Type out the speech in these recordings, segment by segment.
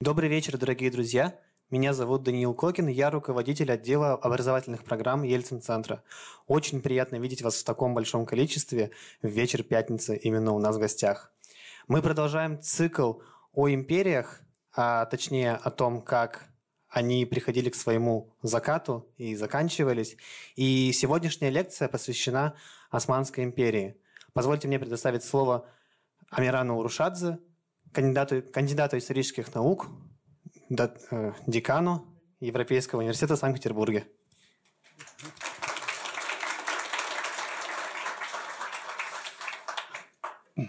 Добрый вечер, дорогие друзья. Меня зовут Даниил Кокин, я руководитель отдела образовательных программ Ельцин-центра. Очень приятно видеть вас в таком большом количестве в вечер пятницы именно у нас в гостях. Мы продолжаем цикл о империях, а точнее о том, как они приходили к своему закату и заканчивались. И сегодняшняя лекция посвящена Османской империи. Позвольте мне предоставить слово Амирану Урушадзе, кандидату, кандидату исторических наук, э, декану Европейского университета в Санкт-Петербурге.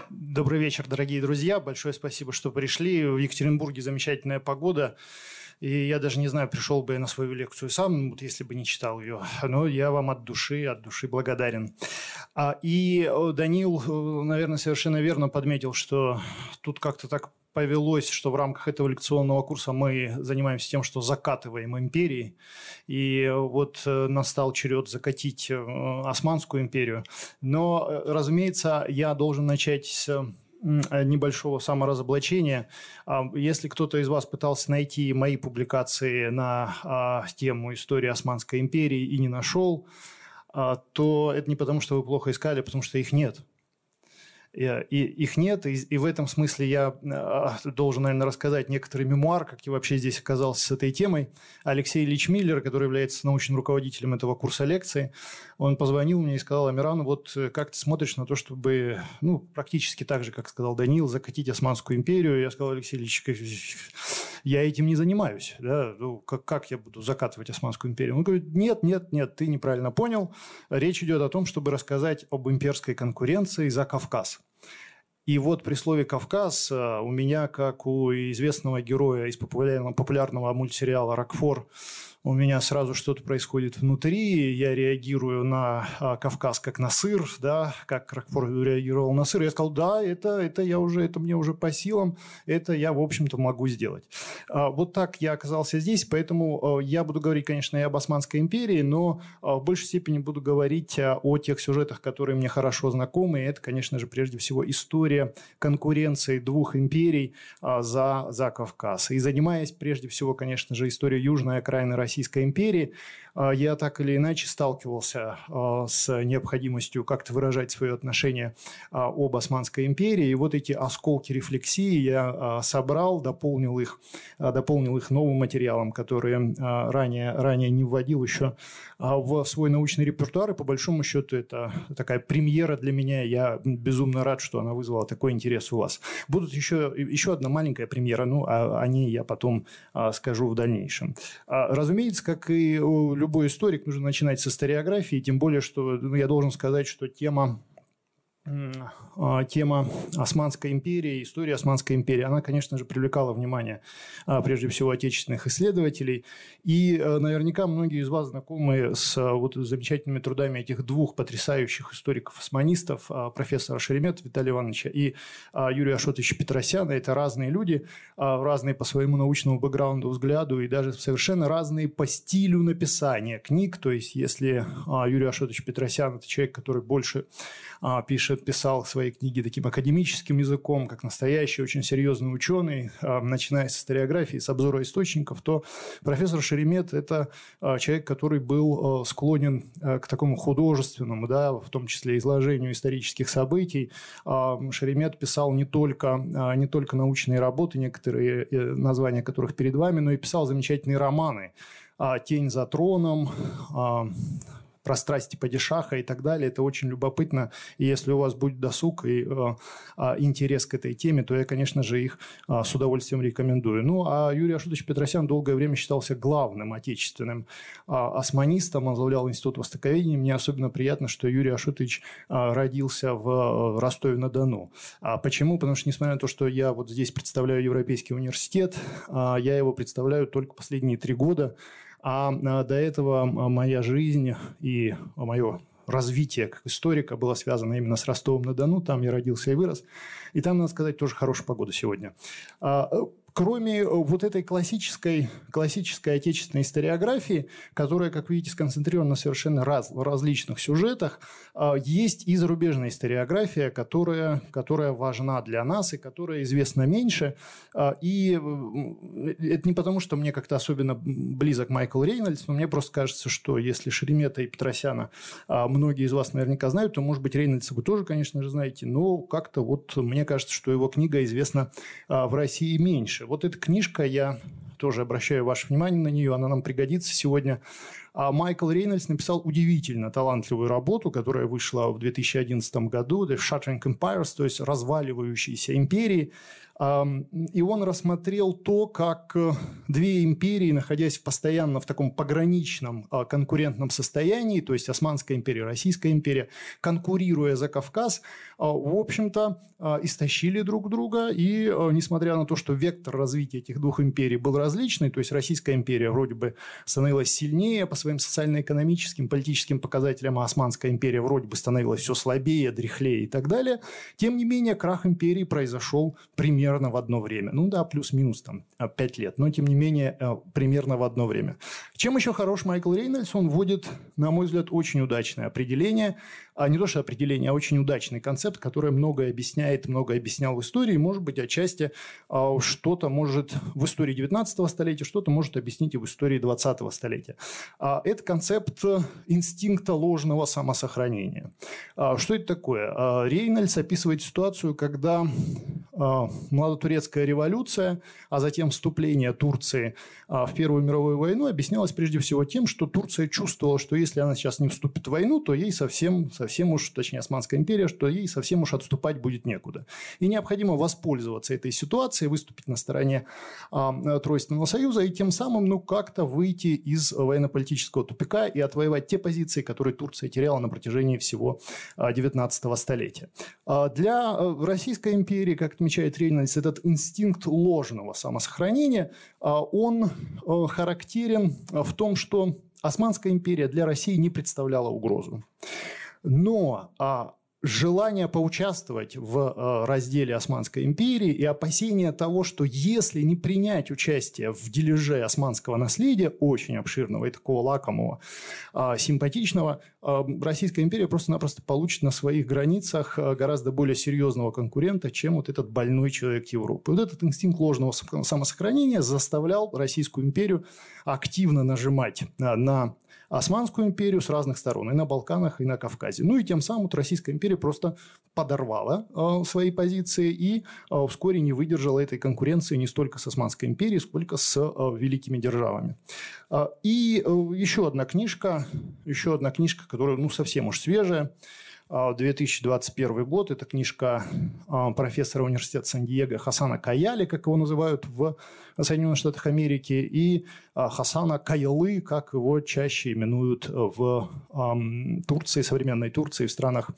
Добрый вечер, дорогие друзья. Большое спасибо, что пришли. В Екатеринбурге замечательная погода. И я даже не знаю, пришел бы я на свою лекцию сам, вот если бы не читал ее. Но я вам от души, от души благодарен. А, и Данил, э, наверное, совершенно верно подметил, что тут как-то так повелось, что в рамках этого лекционного курса мы занимаемся тем, что закатываем империи. И вот э, настал черед закатить э, Османскую империю. Но, разумеется, я должен начать с Э, небольшого саморазоблачения. А, если кто-то из вас пытался найти мои публикации на а, тему истории Османской империи и не нашел, то это не потому, что вы плохо искали, а потому что их нет и их нет, и, и в этом смысле я а, должен, наверное, рассказать некоторый мемуар, как я вообще здесь оказался с этой темой. Алексей Ильич Миллер, который является научным руководителем этого курса лекции, он позвонил мне и сказал, Амиран, вот э, как ты смотришь на то, чтобы, ну, практически так же, как сказал Данил, закатить Османскую империю? Я сказал, Алексей Ильич, я этим не занимаюсь. Да? Ну, как, как я буду закатывать Османскую империю? Он говорит, нет, нет, нет, ты неправильно понял. Речь идет о том, чтобы рассказать об имперской конкуренции за Кавказ. И вот при слове «Кавказ» э, у меня, как у известного героя из популярного, популярного мультсериала «Рокфор», у меня сразу что-то происходит внутри, я реагирую на а, Кавказ как на сыр, да, как Рокфор реагировал на сыр. Я сказал, да, это, это я уже, это мне уже по силам, это я, в общем-то, могу сделать. А, вот так я оказался здесь, поэтому а, я буду говорить, конечно, и об Османской империи, но в большей степени буду говорить о тех сюжетах, которые мне хорошо знакомы. И это, конечно же, прежде всего история конкуренции двух империй за, за Кавказ. И занимаясь прежде всего, конечно же, историей южной окраины России, Российской империи, я так или иначе сталкивался а, с необходимостью как-то выражать свое отношение а, об Османской империи. И вот эти осколки рефлексии я собрал, дополнил их, дополнил их новым материалом, который ранее, ранее не вводил еще в свой научный репертуар. И по большому счету это такая премьера для меня. Я безумно рад, что она вызвала такой интерес у вас. Будут еще, еще одна маленькая премьера, ну, о, о ней я потом скажу в дальнейшем. Разумеется, как и любой историк, нужно начинать с историографии, тем более, что ну, я должен сказать, что тема тема Османской империи, история Османской империи, она, конечно же, привлекала внимание а, прежде всего отечественных исследователей. И а, наверняка многие из вас знакомы с вот замечательными трудами этих двух потрясающих историков-османистов, профессора Шеремета Виталия Ивановича и Юрия Ашотовича Петросяна. Это разные люди, разные по своему научному бэкграунду, взгляду и даже совершенно разные по стилю написания книг. То есть, если Юрий Ашотович Петросян – это человек, который больше пишет писал свои книги таким академическим языком, как настоящий очень серьезный ученый, а, начиная с историографии, с обзора источников, то профессор Шеремет – это а, человек, который был а, склонен к такому художественному, да, в том числе изложению исторических событий. Шеремет писал не только, не только научные работы, некоторые э, названия которых перед вами, но и писал замечательные романы «Тень за троном», про страсти падишаха и так далее. Это очень любопытно. И если у вас будет досуг и э, э, интерес к этой теме, то я, конечно же, их э, с удовольствием рекомендую. Ну, а Юрий Ашотович Петросян долгое время считался главным отечественным э, османистом. Он возглавлял Институт Востоковедения. Мне особенно приятно, что Юрий Ашотович родился в э, Ростове-на-Дону. А почему? Потому что, несмотря на то, что я вот здесь представляю Европейский университет, я его представляю только последние три года. А, а до этого моя жизнь и мое развитие как историка было связано именно с Ростовом-на-Дону. Там я родился и вырос. И там, надо сказать, тоже хорошая погода сегодня. А, кроме вот этой классической, классической отечественной историографии, которая, как видите, сконцентрирована на совершенно раз, различных сюжетах, есть и зарубежная историография, которая, которая важна для нас и которая известна меньше. И это не потому, что мне как-то особенно близок Майкл Рейнольдс, но мне просто кажется, что если Шеремета и Петросяна многие из вас наверняка знают, то, может быть, Рейнольдса вы тоже, конечно же, знаете, но как-то вот мне кажется, что его книга известна в России меньше. Вот эта книжка, я тоже обращаю ваше внимание на нее, она нам пригодится сегодня. А Майкл Рейнольдс написал удивительно талантливую работу, которая вышла в 2011 году, The Shattering Empires, то есть разваливающиеся империи. И он рассмотрел то, как э, две империи, находясь постоянно в таком пограничном а, конкурентном состоянии, то есть Османская империя, Российская империя, конкурируя за Кавказ, а, в общем-то, а, истощили друг друга. И несмотря на то, что вектор развития этих двух империй был различный, то есть Российская империя вроде бы становилась сильнее по своим социально-экономическим, политическим показателям, а Османская империя вроде бы становилась все слабее, дряхлее и так далее, тем не менее крах империи произошел примерно примерно в одно время. Ну да, плюс-минус там 5 лет, но тем не менее э, примерно в одно время. Чем еще хорош Майкл Рейнольдс? Он вводит, на мой взгляд, очень удачное определение а не то что определение, а очень удачный концепт, который многое объясняет, многое объяснял в истории, может быть, отчасти а, что-то может в истории 19 столетия, что-то может объяснить и в истории 20 столетия. А, это концепт инстинкта ложного самосохранения. А, что это такое? Рейнольдс описывает ситуацию, когда младотурецкая революция, а затем вступление Турции в Первую мировую войну объяснялось прежде всего тем, что Турция чувствовала, что если она сейчас не вступит в войну, то ей совсем, совсем совсем уж, точнее, Османская империя, что ей совсем уж отступать будет некуда. И необходимо воспользоваться этой ситуацией, выступить на стороне э, Тройственного союза и тем самым, ну, как-то выйти из военно-политического тупика и отвоевать те позиции, которые Турция теряла на протяжении всего э, 19 столетия. Э, для Российской империи, как отмечает Рейнольдс, этот инстинкт ложного самосохранения, он характерен в том, что Османская империя для России не представляла угрозу. Но а, желание поучаствовать в э, разделе Османской империи и опасение того, что если не принять участие в дележе османского наследия, очень обширного и такого лакомого, а, симпатичного, а, Российская империя просто-напросто получит на своих границах э, гораздо более серьезного конкурента, чем вот этот больной человек Европы. Вот этот инстинкт ложного самосохранения заставлял Российскую империю активно нажимать на Османскую империю с разных сторон, и на Балканах, и на Кавказе. Ну и тем самым Российская империя просто подорвала э, свои позиции и э, вскоре не выдержала этой конкуренции не столько с Османской империей, сколько с э, великими державами. Э, и э, еще одна книжка, еще одна книжка, которая ну, совсем уж свежая, 2021 год. Это книжка профессора университета Сан-Диего Хасана Каяли, как его называют в Соединенных Штатах Америки, и Хасана Каялы, как его чаще именуют в Турции, современной Турции, в странах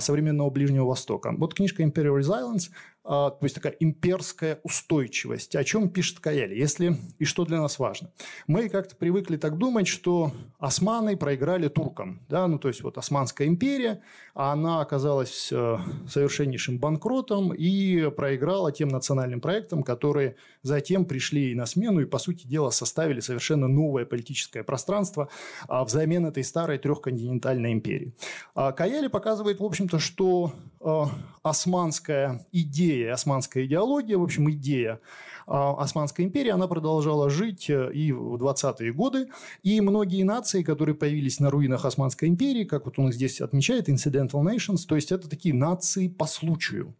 современного Ближнего Востока. Вот книжка Imperial Resilience а, то есть такая имперская устойчивость. О чем пишет Каяли? Если и что для нас важно? Мы как-то привыкли так думать, что османы проиграли туркам. Да? Ну, то есть, вот Османская империя, она оказалась э, совершеннейшим банкротом и проиграла тем национальным проектам, которые затем пришли на смену и, по сути дела, составили совершенно новое политическое пространство а, взамен этой старой трехконтинентальной империи. А Каяли показывает, в общем-то, что э, османская идея, османская идеология, в общем, идея а, Османской империи, она продолжала жить э, и в 20-е годы. И многие нации, которые появились на руинах Османской империи, как вот он здесь отмечает, incidental nations, то есть это такие нации по случаю.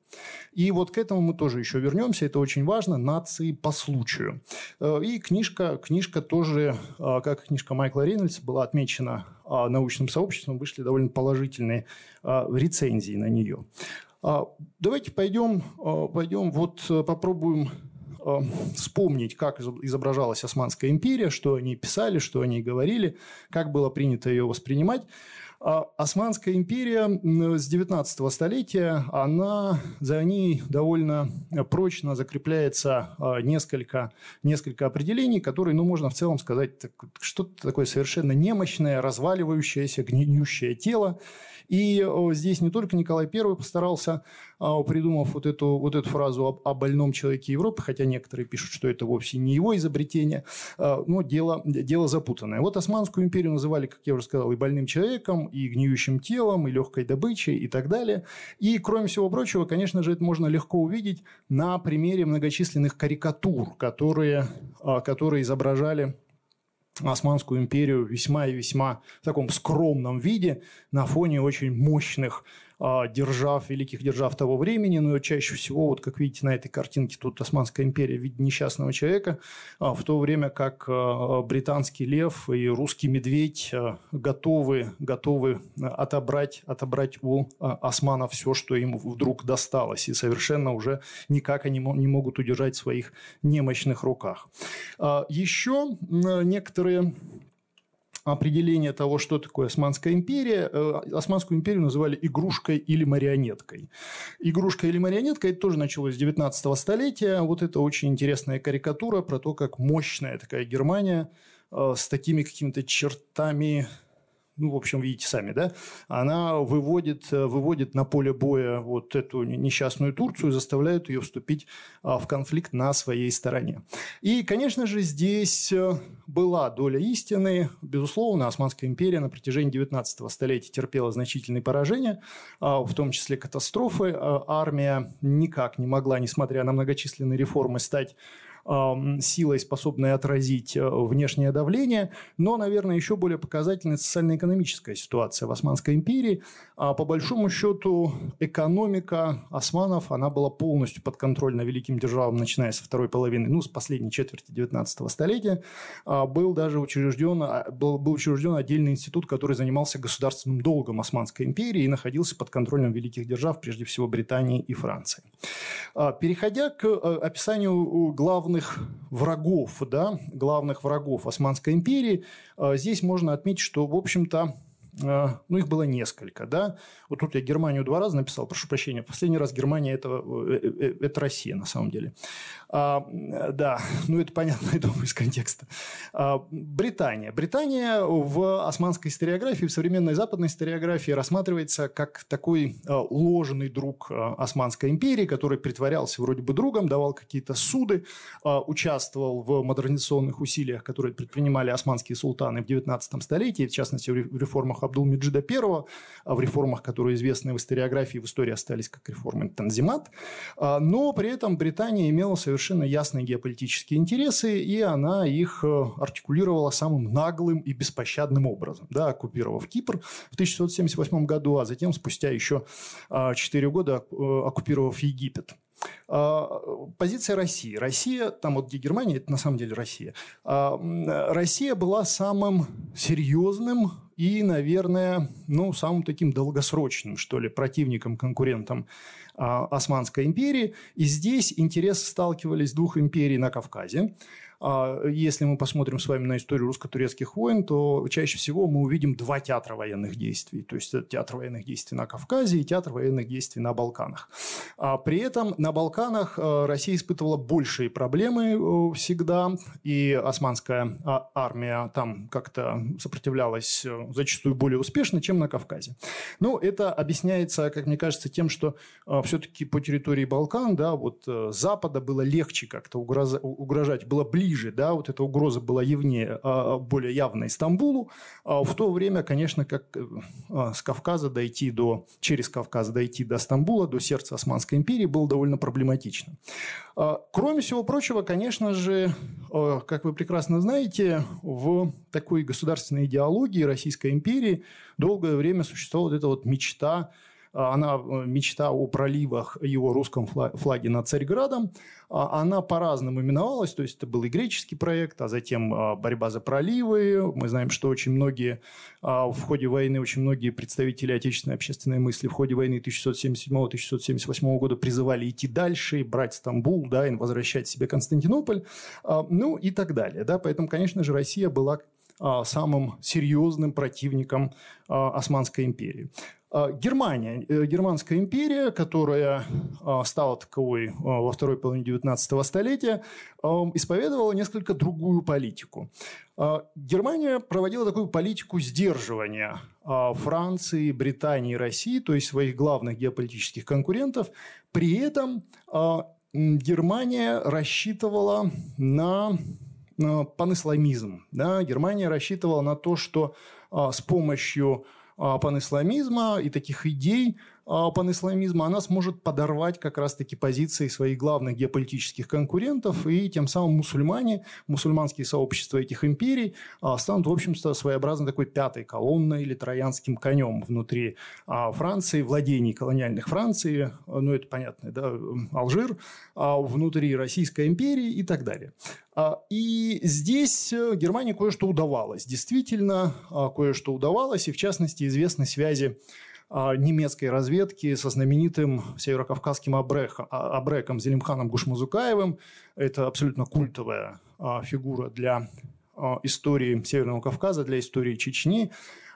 И вот к этому мы тоже еще вернемся, это очень важно, нации по случаю. Э, и книжка, книжка тоже, э, как книжка Майкла Рейнольдса, была отмечена научным сообществом, вышли довольно положительные рецензии на нее. Давайте пойдем, пойдем вот попробуем Э, вспомнить, как изображалась Османская империя, что они писали, что они говорили, как было принято ее воспринимать. А Османская империя с 19 столетия, она, за ней довольно прочно закрепляется а, несколько, несколько определений, которые, ну, можно в целом сказать, что-то такое совершенно немощное, разваливающееся, гниющее тело. И здесь не только Николай I постарался, а, придумав вот эту, вот эту фразу о, о больном человеке Европы, хотя некоторые пишут, что это вовсе не его изобретение, а, но дело, дело запутанное. Вот Османскую империю называли, как я уже сказал, и больным человеком, и гниющим телом, и легкой добычей, и так далее. И, кроме всего прочего, конечно же, это можно легко увидеть на примере многочисленных карикатур, которые, а, которые изображали Османскую империю весьма и весьма в таком скромном виде на фоне очень мощных держав, великих держав того времени, но чаще всего, вот как видите на этой картинке, тут Османская империя в виде несчастного человека, а, в то время как а, британский лев и русский медведь готовы, готовы отобрать, отобрать у османов все, что им вдруг досталось, и совершенно уже никак они не могут удержать в своих немощных руках. Еще некоторые определение того, что такое Османская империя. Э, Османскую империю называли игрушкой или марионеткой. Игрушка или марионетка – это тоже началось с 19 столетия. Вот это очень интересная карикатура про то, как мощная такая Германия э, с такими какими-то чертами ну, в общем, видите сами, да, она выводит, э, выводит на поле боя вот эту несчастную Турцию, заставляет ее вступить а, в конфликт на своей стороне. И, конечно же, здесь э, была доля истины. Безусловно, Османская империя на протяжении 19 столетия терпела значительные поражения, а, в том числе катастрофы. А, армия никак не могла, несмотря на многочисленные реформы, стать силой, способной отразить э, внешнее давление, но, наверное, еще более показательной социально-экономическая ситуация в Османской империи. А по большому счету экономика османов, она была полностью подконтрольна великим державам, начиная со второй половины, ну, с последней четверти 19 столетия. А был даже учрежден, а, был, был учрежден отдельный институт, который занимался государственным долгом Османской империи и находился под контролем великих держав, прежде всего Британии и Франции. Переходя к э, описанию главных главных врагов, да, главных врагов Османской империи, э, здесь можно отметить, что, в общем-то, э, ну, их было несколько, да. Вот тут я Германию два раза написал, прошу прощения. Последний раз Германия это, э, это Россия, на самом деле. А, да, ну, это понятно, я думаю, из контекста. А, Британия. Британия в османской историографии, в современной западной историографии рассматривается как такой а, ложный друг а, Османской империи, который притворялся вроде бы другом, давал какие-то суды, а, участвовал в модернизационных усилиях, которые предпринимали османские султаны в 19 столетии, в частности, в реформах Абдул-Меджида I, в реформах, которые известны в историографии, в истории остались как реформы Танзимат. Но при этом Британия имела совершенно совершенно ясные геополитические интересы, и она их э, артикулировала самым наглым и беспощадным образом, да, оккупировав Кипр в 1678 году, а затем спустя еще 4 года э, оккупировав Египет. А, позиция России. Россия, там вот где Германия, это на самом деле Россия. А, Россия была самым серьезным и, наверное, ну, самым таким долгосрочным, что ли, противником, конкурентом а, Османской империи. И здесь интересы сталкивались двух империй на Кавказе. А, если мы посмотрим с вами на историю русско-турецких войн, то чаще всего мы увидим два театра военных действий. То есть, это театр военных действий на Кавказе и театр военных действий на Балканах. А при этом на Балканах а, Россия испытывала большие проблемы э, всегда, и османская а, армия там как-то сопротивлялась э, зачастую более успешно, чем на Кавказе. Но это объясняется, как мне кажется, тем, что все-таки по территории Балкан, да, вот э, Запада было легче как-то угрожать, было ближе ближе, да, вот эта угроза была явнее, а, более явной Стамбулу. А в то время, конечно, как э, а, с Кавказа дойти до, через Кавказ дойти до Стамбула, до сердца Османской империи было довольно проблематично. Кроме всего прочего, конечно же, как вы прекрасно знаете, в такой государственной идеологии Российской империи долгое время существовала вот эта вот мечта а, она э, мечта о проливах его русском флаге над Царьградом, а, она по-разному именовалась, то есть это был и греческий проект, а затем а, борьба за проливы. Мы знаем, что очень многие в ходе войны, очень многие представители отечественной общественной мысли в ходе войны 1677-1678 года призывали идти дальше, брать Стамбул, да, и возвращать себе Константинополь, ну и так далее. Да. Поэтому, конечно же, Россия была самым серьезным противником Османской империи. Германия, Германская империя, которая стала таковой во второй половине 19 столетия, исповедовала несколько другую политику. Германия проводила такую политику сдерживания Франции, Британии России, то есть своих главных геополитических конкурентов. При этом Германия рассчитывала на панисламизм. Германия рассчитывала на то, что а, с помощью а, панисламизма и таких идей а, панисламизма, она сможет подорвать как раз-таки позиции своих главных геополитических конкурентов, и тем самым мусульмане, мусульманские сообщества этих империй а, станут, в общем-то, своеобразной такой пятой колонной или троянским конем внутри а, Франции, владений колониальных Франции, ну, это понятно, да, Алжир, внутри Российской империи и так далее. И здесь э, Германии кое-что удавалось. Действительно, кое-что удавалось, и в частности известны связи а, немецкой разведки со знаменитым северокавказским абреком Зелимханом Гушмазукаевым. Это абсолютно культовая а, фигура для а, истории Северного Кавказа, для истории Чечни.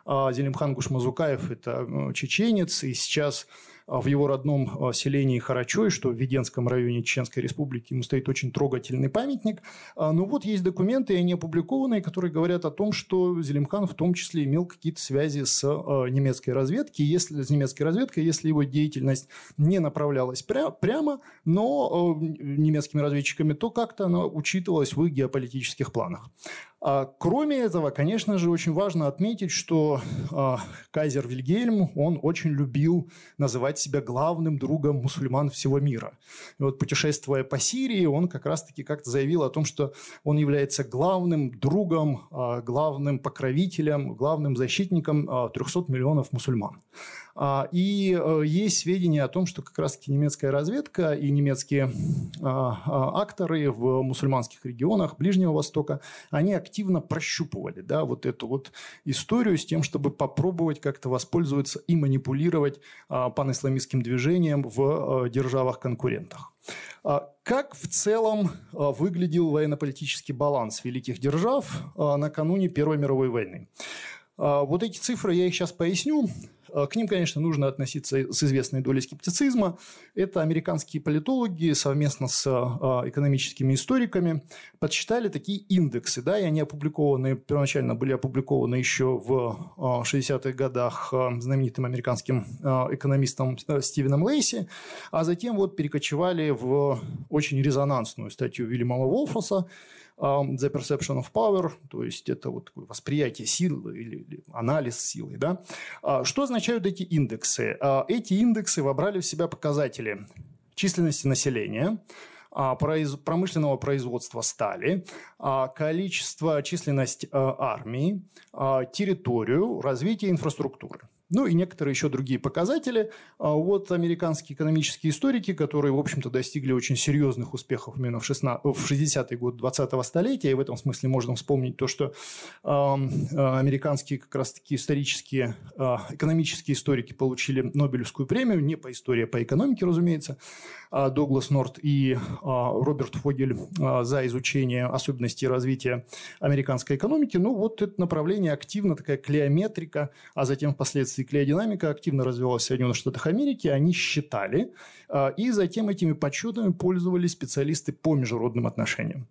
Зелимхан Гушмазукаев – это чеченец, и сейчас а в его родном а, селении Харачой, что в Веденском районе Чеченской Республики, ему стоит очень трогательный памятник. А, но вот есть документы, они опубликованные, которые говорят о том, что Зелимхан в том числе имел какие-то связи с немецкой разведкой, если, с немецкой разведкой, если его деятельность не направлялась пря- прямо, но немецкими разведчиками, то как-то она учитывалась в их геополитических планах. А, кроме этого, конечно же, очень важно отметить, что а, кайзер Вильгельм, он очень любил называть себя главным другом мусульман всего мира. И вот путешествуя по Сирии, он как раз-таки как-то заявил о том, что он является главным другом, а, главным покровителем, главным защитником 300 миллионов мусульман. А, и э, есть сведения о том, что как раз-таки немецкая разведка и немецкие а, а, акторы в мусульманских регионах Ближнего Востока, они активно прощупывали да, вот эту вот историю с тем, чтобы попробовать как-то воспользоваться и манипулировать панисламистским движением в э, державах-конкурентах. Как в целом выглядел военно-политический баланс великих держав накануне Первой мировой войны? Вот эти цифры, я их сейчас поясню. Э, к ним, конечно, нужно относиться с известной долей скептицизма. Это американские политологи совместно с э, экономическими историками подсчитали такие индексы, да, и они опубликованы, первоначально были опубликованы еще в 60-х э, годах знаменитым американским экономистом Стивеном Лейси, а затем вот перекочевали в очень резонансную статью Вильяма Волфоса, The Perception of Power, то есть это вот восприятие силы или, или анализ силы. Да? А, что означают эти индексы? А, эти индексы вобрали в себя показатели численности населения, а, промышленного производства стали, количество, численность армии, территорию, развитие инфраструктуры. Ну и некоторые еще другие показатели. А вот американские экономические историки, которые, в общем-то, достигли очень серьезных успехов именно в, 16, в 60-й год 20-го столетия, и в этом смысле можно вспомнить то, что э, американские как раз-таки исторические, э, экономические историки получили Нобелевскую премию, не по истории, а по экономике, разумеется, Доглас Норт и Роберт Фогель за изучение особенностей развития американской экономики. Ну, вот это направление активно, такая клеометрика, а затем впоследствии клеодинамика активно развивалась в Соединенных Штатах Америки. Они считали, и затем этими подсчетами пользовались специалисты по международным отношениям.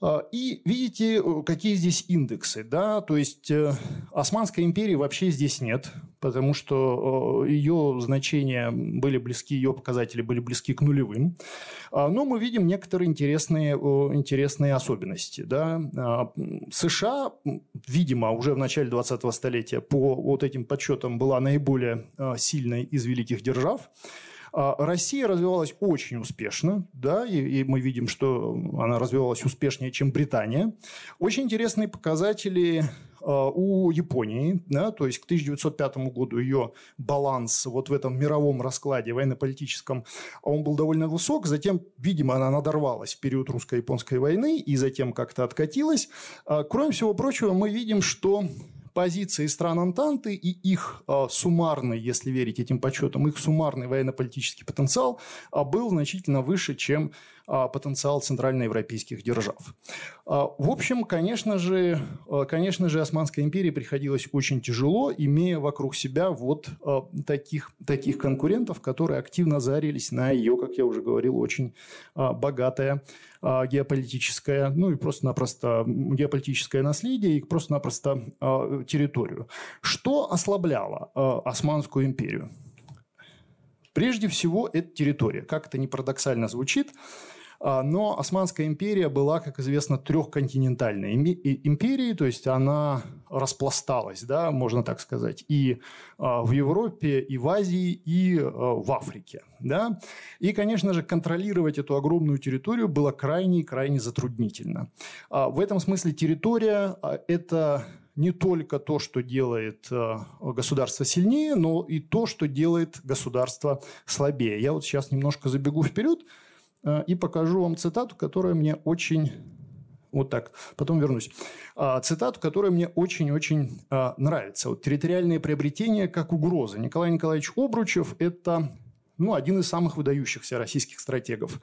А, и видите, э, какие здесь индексы. Да? То есть, э, Османской империи вообще здесь нет, потому что э, ее значения были близки, ее показатели были близки к нулевым. А, но мы видим некоторые интересные, интересные особенности. Да? А, США, видимо, уже в начале 20-го столетия по вот этим подсчетам была наиболее сильной из великих держав. А Россия развивалась очень успешно, да, и, и мы видим, что она развивалась успешнее, чем Британия. Очень интересные показатели а, у Японии, да, то есть к 1905 году ее баланс вот в этом мировом раскладе военно-политическом, он был довольно высок, затем, видимо, она надорвалась в период русско-японской войны и затем как-то откатилась. А, кроме всего прочего, мы видим, что позиции стран Антанты и их э, суммарный, если верить этим подсчетам, их суммарный военно-политический потенциал э, был значительно выше, чем потенциал центральноевропейских держав. В общем, конечно же, конечно же, Османской империи приходилось очень тяжело, имея вокруг себя вот таких, таких конкурентов, которые активно зарились на ее, как я уже говорил, очень богатое геополитическое, ну и просто-напросто геополитическое наследие и просто-напросто территорию. Что ослабляло Османскую империю? Прежде всего, это территория. Как это не парадоксально звучит, а, но Османская империя была, как известно, трехконтинентальной империей, то есть она распласталась, да, можно так сказать, и а, в Европе, и в Азии, и а, в Африке. Да? И, конечно же, контролировать эту огромную территорию было крайне-крайне затруднительно. В этом смысле территория – это не только то, что делает государство сильнее, но и то, что делает государство слабее. Я вот сейчас немножко забегу вперед – и покажу вам цитату, которая мне очень... Вот так, потом вернусь. А, цитату, которая мне очень-очень а, нравится. Вот территориальные приобретения как угроза. Николай Николаевич Обручев – это ну, один из самых выдающихся российских стратегов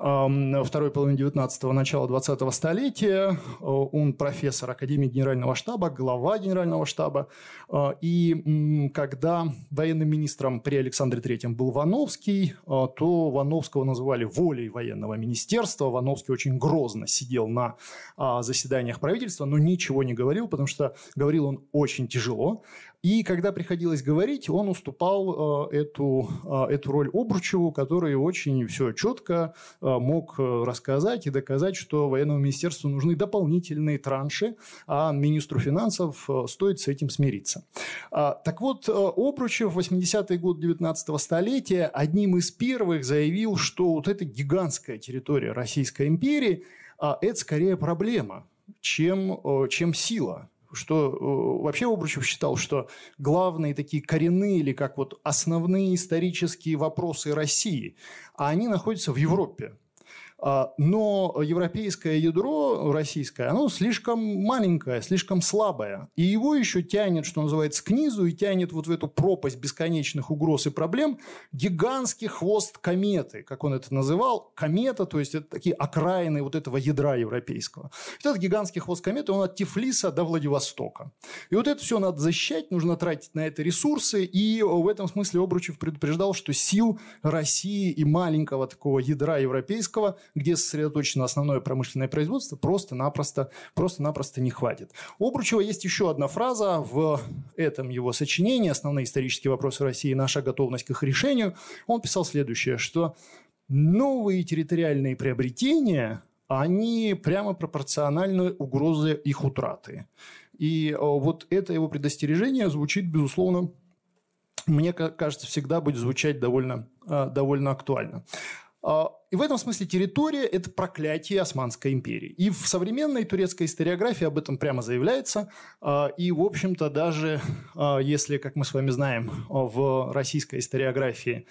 второй половины 19-го, начала 20-го столетия. Э, он профессор Академии Генерального штаба, глава Генерального штаба. Э, и когда военным министром при Александре Третьем был Вановский, э, то Вановского называли волей военного министерства. Вановский очень грозно сидел на заседаниях правительства, но ничего не говорил, потому что говорил он очень тяжело. И когда приходилось говорить, он уступал э, эту, э, эту роль Обручеву, который очень все четко э, мог рассказать и доказать, что военному министерству нужны дополнительные транши, а министру финансов стоит с этим смириться. А, так вот, Обручев в 80-е годы 19 столетия одним из первых заявил, что вот эта гигантская территория Российской империи а, – это скорее проблема, чем, чем сила что э, вообще Обручев считал, что главные такие коренные или как вот основные исторические вопросы России, а они находятся в Европе. А, но европейское ядро российское, оно слишком маленькое, слишком слабое. И его еще тянет, что называется, к низу и тянет вот в эту пропасть бесконечных угроз и проблем гигантский хвост кометы, как он это называл. Комета, то есть это такие окраины вот этого ядра европейского. Этот гигантский хвост кометы, он от Тифлиса до Владивостока. И вот это все надо защищать, нужно тратить на это ресурсы. И в этом смысле Обручев предупреждал, что сил России и маленького такого ядра европейского где сосредоточено основное промышленное производство, просто-напросто просто-напросто не хватит. У Обручева есть еще одна фраза в этом его сочинении «Основные исторические вопросы России и наша готовность к их решению». Он писал следующее, что новые территориальные приобретения, они прямо пропорциональны угрозе их утраты. И э, вот это его предостережение звучит, безусловно, мне кажется, всегда будет звучать довольно, э, довольно актуально. А, и в этом смысле территория – это проклятие Османской империи. И в современной турецкой историографии об этом прямо заявляется. А, и, в общем-то, даже а, если, как мы с вами знаем, в российской историографии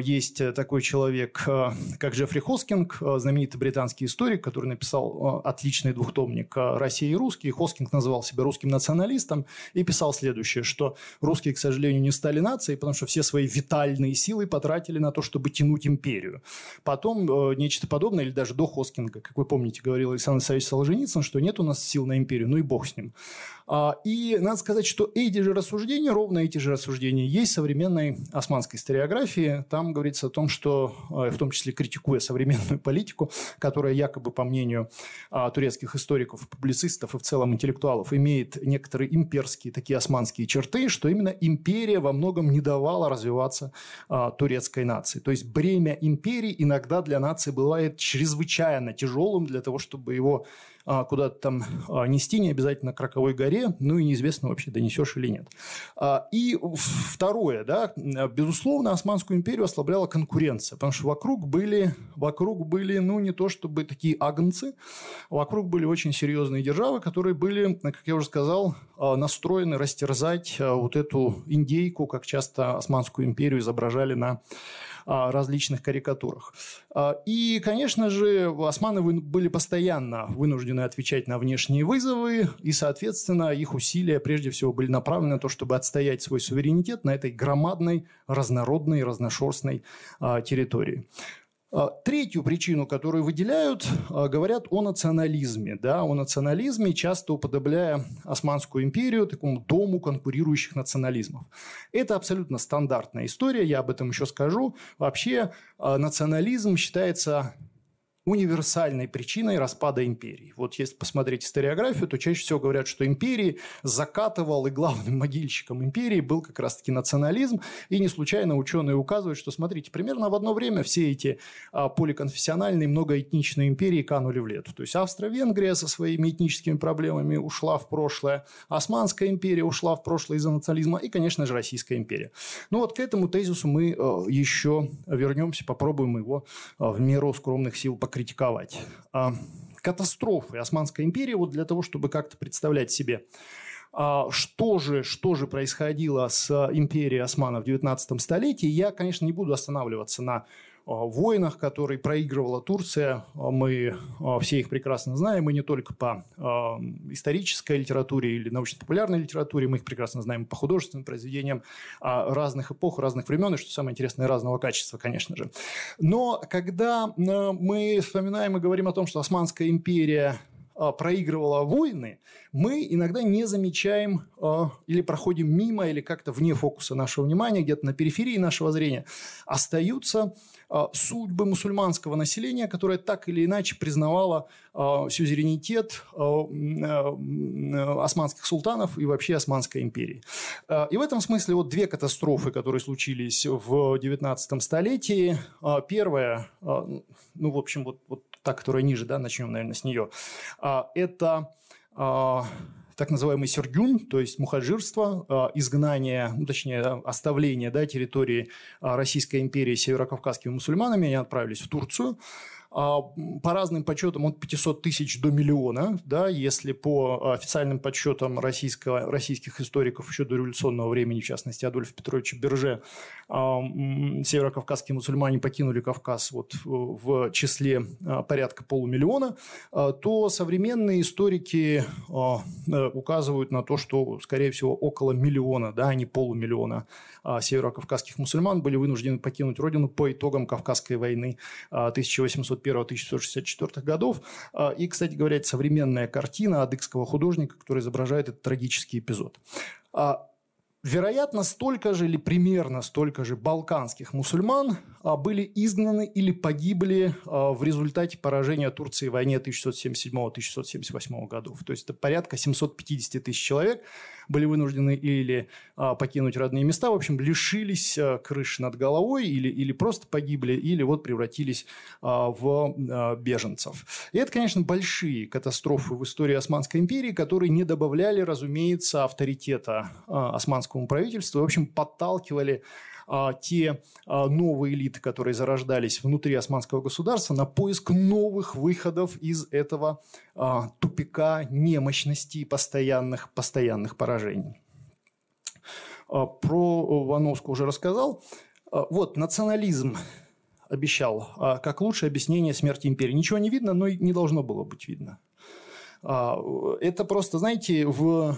есть э, такой человек, э, как Джеффри Хоскинг, э, знаменитый британский историк, который написал отличный двухтомник «Россия и русские». Хоскинг называл себя русским националистом и писал следующее, что русские, к сожалению, не стали нацией, потому что все свои витальные силы потратили на то, чтобы тянуть империю. Потом нечто подобное, или даже до Хоскинга, как вы помните, говорил Александр Савич Солженицын, что нет у нас сил на империю, ну и бог с ним. А, и надо сказать, что эти же рассуждения, ровно эти же рассуждения есть в современной османской историографии. Там говорится о том, что, а, в том числе критикуя современную политику, которая якобы, по мнению а, турецких историков, публицистов и в целом интеллектуалов, имеет некоторые имперские, такие османские черты, что именно империя во многом не давала развиваться турецкой нации. То есть бремя империи иногда для нации бывает чрезвычайно тяжелым для того, чтобы его куда-то там а, нести, не обязательно к Роковой горе, ну и неизвестно вообще, донесешь или нет. А, и второе, да, безусловно, Османскую империю ослабляла конкуренция, потому что вокруг были, вокруг были, ну, не то чтобы такие агнцы, вокруг были очень серьезные державы, которые были, как я уже сказал, настроены растерзать вот эту индейку, как часто Османскую империю изображали на различных карикатурах. И, конечно же, османы были постоянно вынуждены отвечать на внешние вызовы, и, соответственно, их усилия прежде всего были направлены на то, чтобы отстоять свой суверенитет на этой громадной, разнородной, разношерстной территории. А, третью причину, которую выделяют, а, говорят о национализме. Да, о национализме, часто уподобляя Османскую империю такому дому конкурирующих национализмов. Это абсолютно стандартная история, я об этом еще скажу. Вообще а, национализм считается универсальной причиной распада империи. Вот если посмотреть историографию, то чаще всего говорят, что империи закатывал и главным могильщиком империи был как раз-таки национализм. И не случайно ученые указывают, что, смотрите, примерно в одно время все эти а, поликонфессиональные, многоэтничные империи канули в лету. То есть Австро-Венгрия со своими этническими проблемами ушла в прошлое, Османская империя ушла в прошлое из-за национализма и, конечно же, Российская империя. Ну вот к этому тезису мы а, еще вернемся, попробуем его а, в меру скромных сил критиковать. А, катастрофы Османской империи, вот для того, чтобы как-то представлять себе, а, что же, что же происходило с империей османов в 19 столетии, я, конечно, не буду останавливаться на войнах, которые проигрывала Турция. Мы все их прекрасно знаем, и не только по исторической литературе или научно-популярной литературе, мы их прекрасно знаем по художественным произведениям разных эпох, разных времен, и, что самое интересное, разного качества, конечно же. Но когда мы вспоминаем и говорим о том, что Османская империя проигрывала войны, мы иногда не замечаем или проходим мимо, или как-то вне фокуса нашего внимания, где-то на периферии нашего зрения, остаются судьбы мусульманского населения, которое так или иначе признавало а, сюзеренитет а, османских султанов и вообще Османской империи. И в этом смысле вот две катастрофы, которые случились в XIX столетии. Первая, ну, в общем, вот, вот та, которая ниже, да, начнем, наверное, с нее. Это так называемый сергюн, то есть мухаджирство, а, изгнание, ну, точнее, оставление да, территории а, Российской империи северокавказскими мусульманами, они отправились в Турцию. А, по разным подсчетам от 500 тсяч до миллиона, да, если по официальным подсчетам российского, российских историков еще до революционного времени, в частности, Адольфа Петровича Берже, а, северокавказские мусульмане покинули Кавказ вот в числе а, порядка полумиллиона, то современные историки указывают на то, что, скорее всего, около миллиона, да, а не полумиллиона северокавказских мусульман были вынуждены покинуть родину по итогам Кавказской войны 1800 1961-1964 годов. А, и, кстати говоря, это современная картина адыгского художника, который изображает этот трагический эпизод. А, вероятно, столько же или примерно столько же балканских мусульман а, были изгнаны или погибли в результате поражения Турции в войне 1677-1678 годов. То есть это порядка 750 тысяч человек – были вынуждены или а, покинуть родные места, в общем, лишились а, крыши над головой или, или просто погибли, или вот превратились а, в а, беженцев. И это, конечно, большие катастрофы в истории Османской империи, которые не добавляли, разумеется, авторитета а, османскому правительству, в общем, подталкивали те а, новые элиты, которые зарождались внутри османского государства, на поиск новых выходов из этого а, тупика немощности и постоянных, постоянных поражений. А, про Вановскую уже рассказал. А, вот, национализм обещал а, как лучшее объяснение смерти империи. Ничего не видно, но и не должно было быть видно. А, это просто, знаете, в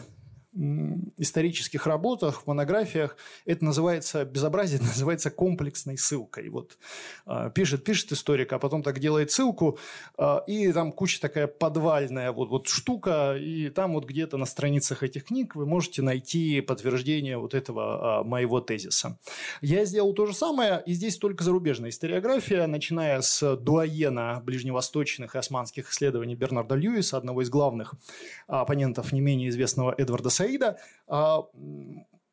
исторических работах, в монографиях это называется, безобразие называется комплексной ссылкой. Вот э, пишет, пишет историк, а потом так делает ссылку, э, и там куча такая подвальная вот, вот штука, и там вот где-то на страницах этих книг вы можете найти подтверждение вот этого э, моего тезиса. Я сделал то же самое, и здесь только зарубежная историография, начиная с дуаена ближневосточных и османских исследований Бернарда Льюиса, одного из главных оппонентов не менее известного Эдварда Саида, а,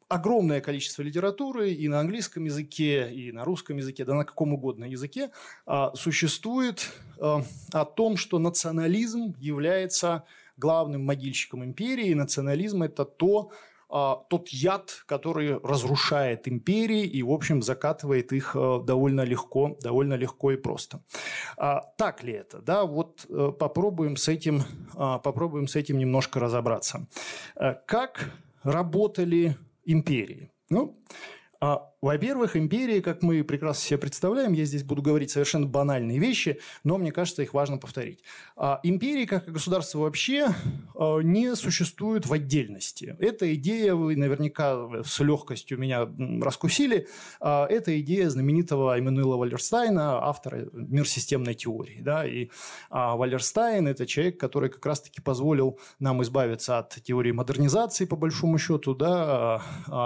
огромное количество литературы и на английском языке, и на русском языке, да на каком угодно языке а, существует а, о том, что национализм является главным могильщиком империи, и национализм – это то, тот яд, который разрушает империи и, в общем, закатывает их довольно легко, довольно легко и просто. Так ли это? Да, вот э, попробуем с этим, попробуем с этим немножко разобраться. Э, как работали империи. Ну, а во-первых, империи, как мы прекрасно себе представляем, я здесь буду говорить совершенно банальные вещи, но мне кажется, их важно повторить. А, империи, как и государство вообще, а, не существуют в отдельности. Эта идея, вы наверняка с легкостью меня раскусили, а, это идея знаменитого Эммануила Валлерстайна, автора мир-системной теории. Да? И Валлерстайн – это человек, который как раз-таки позволил нам избавиться от теории модернизации, по большому счету, да,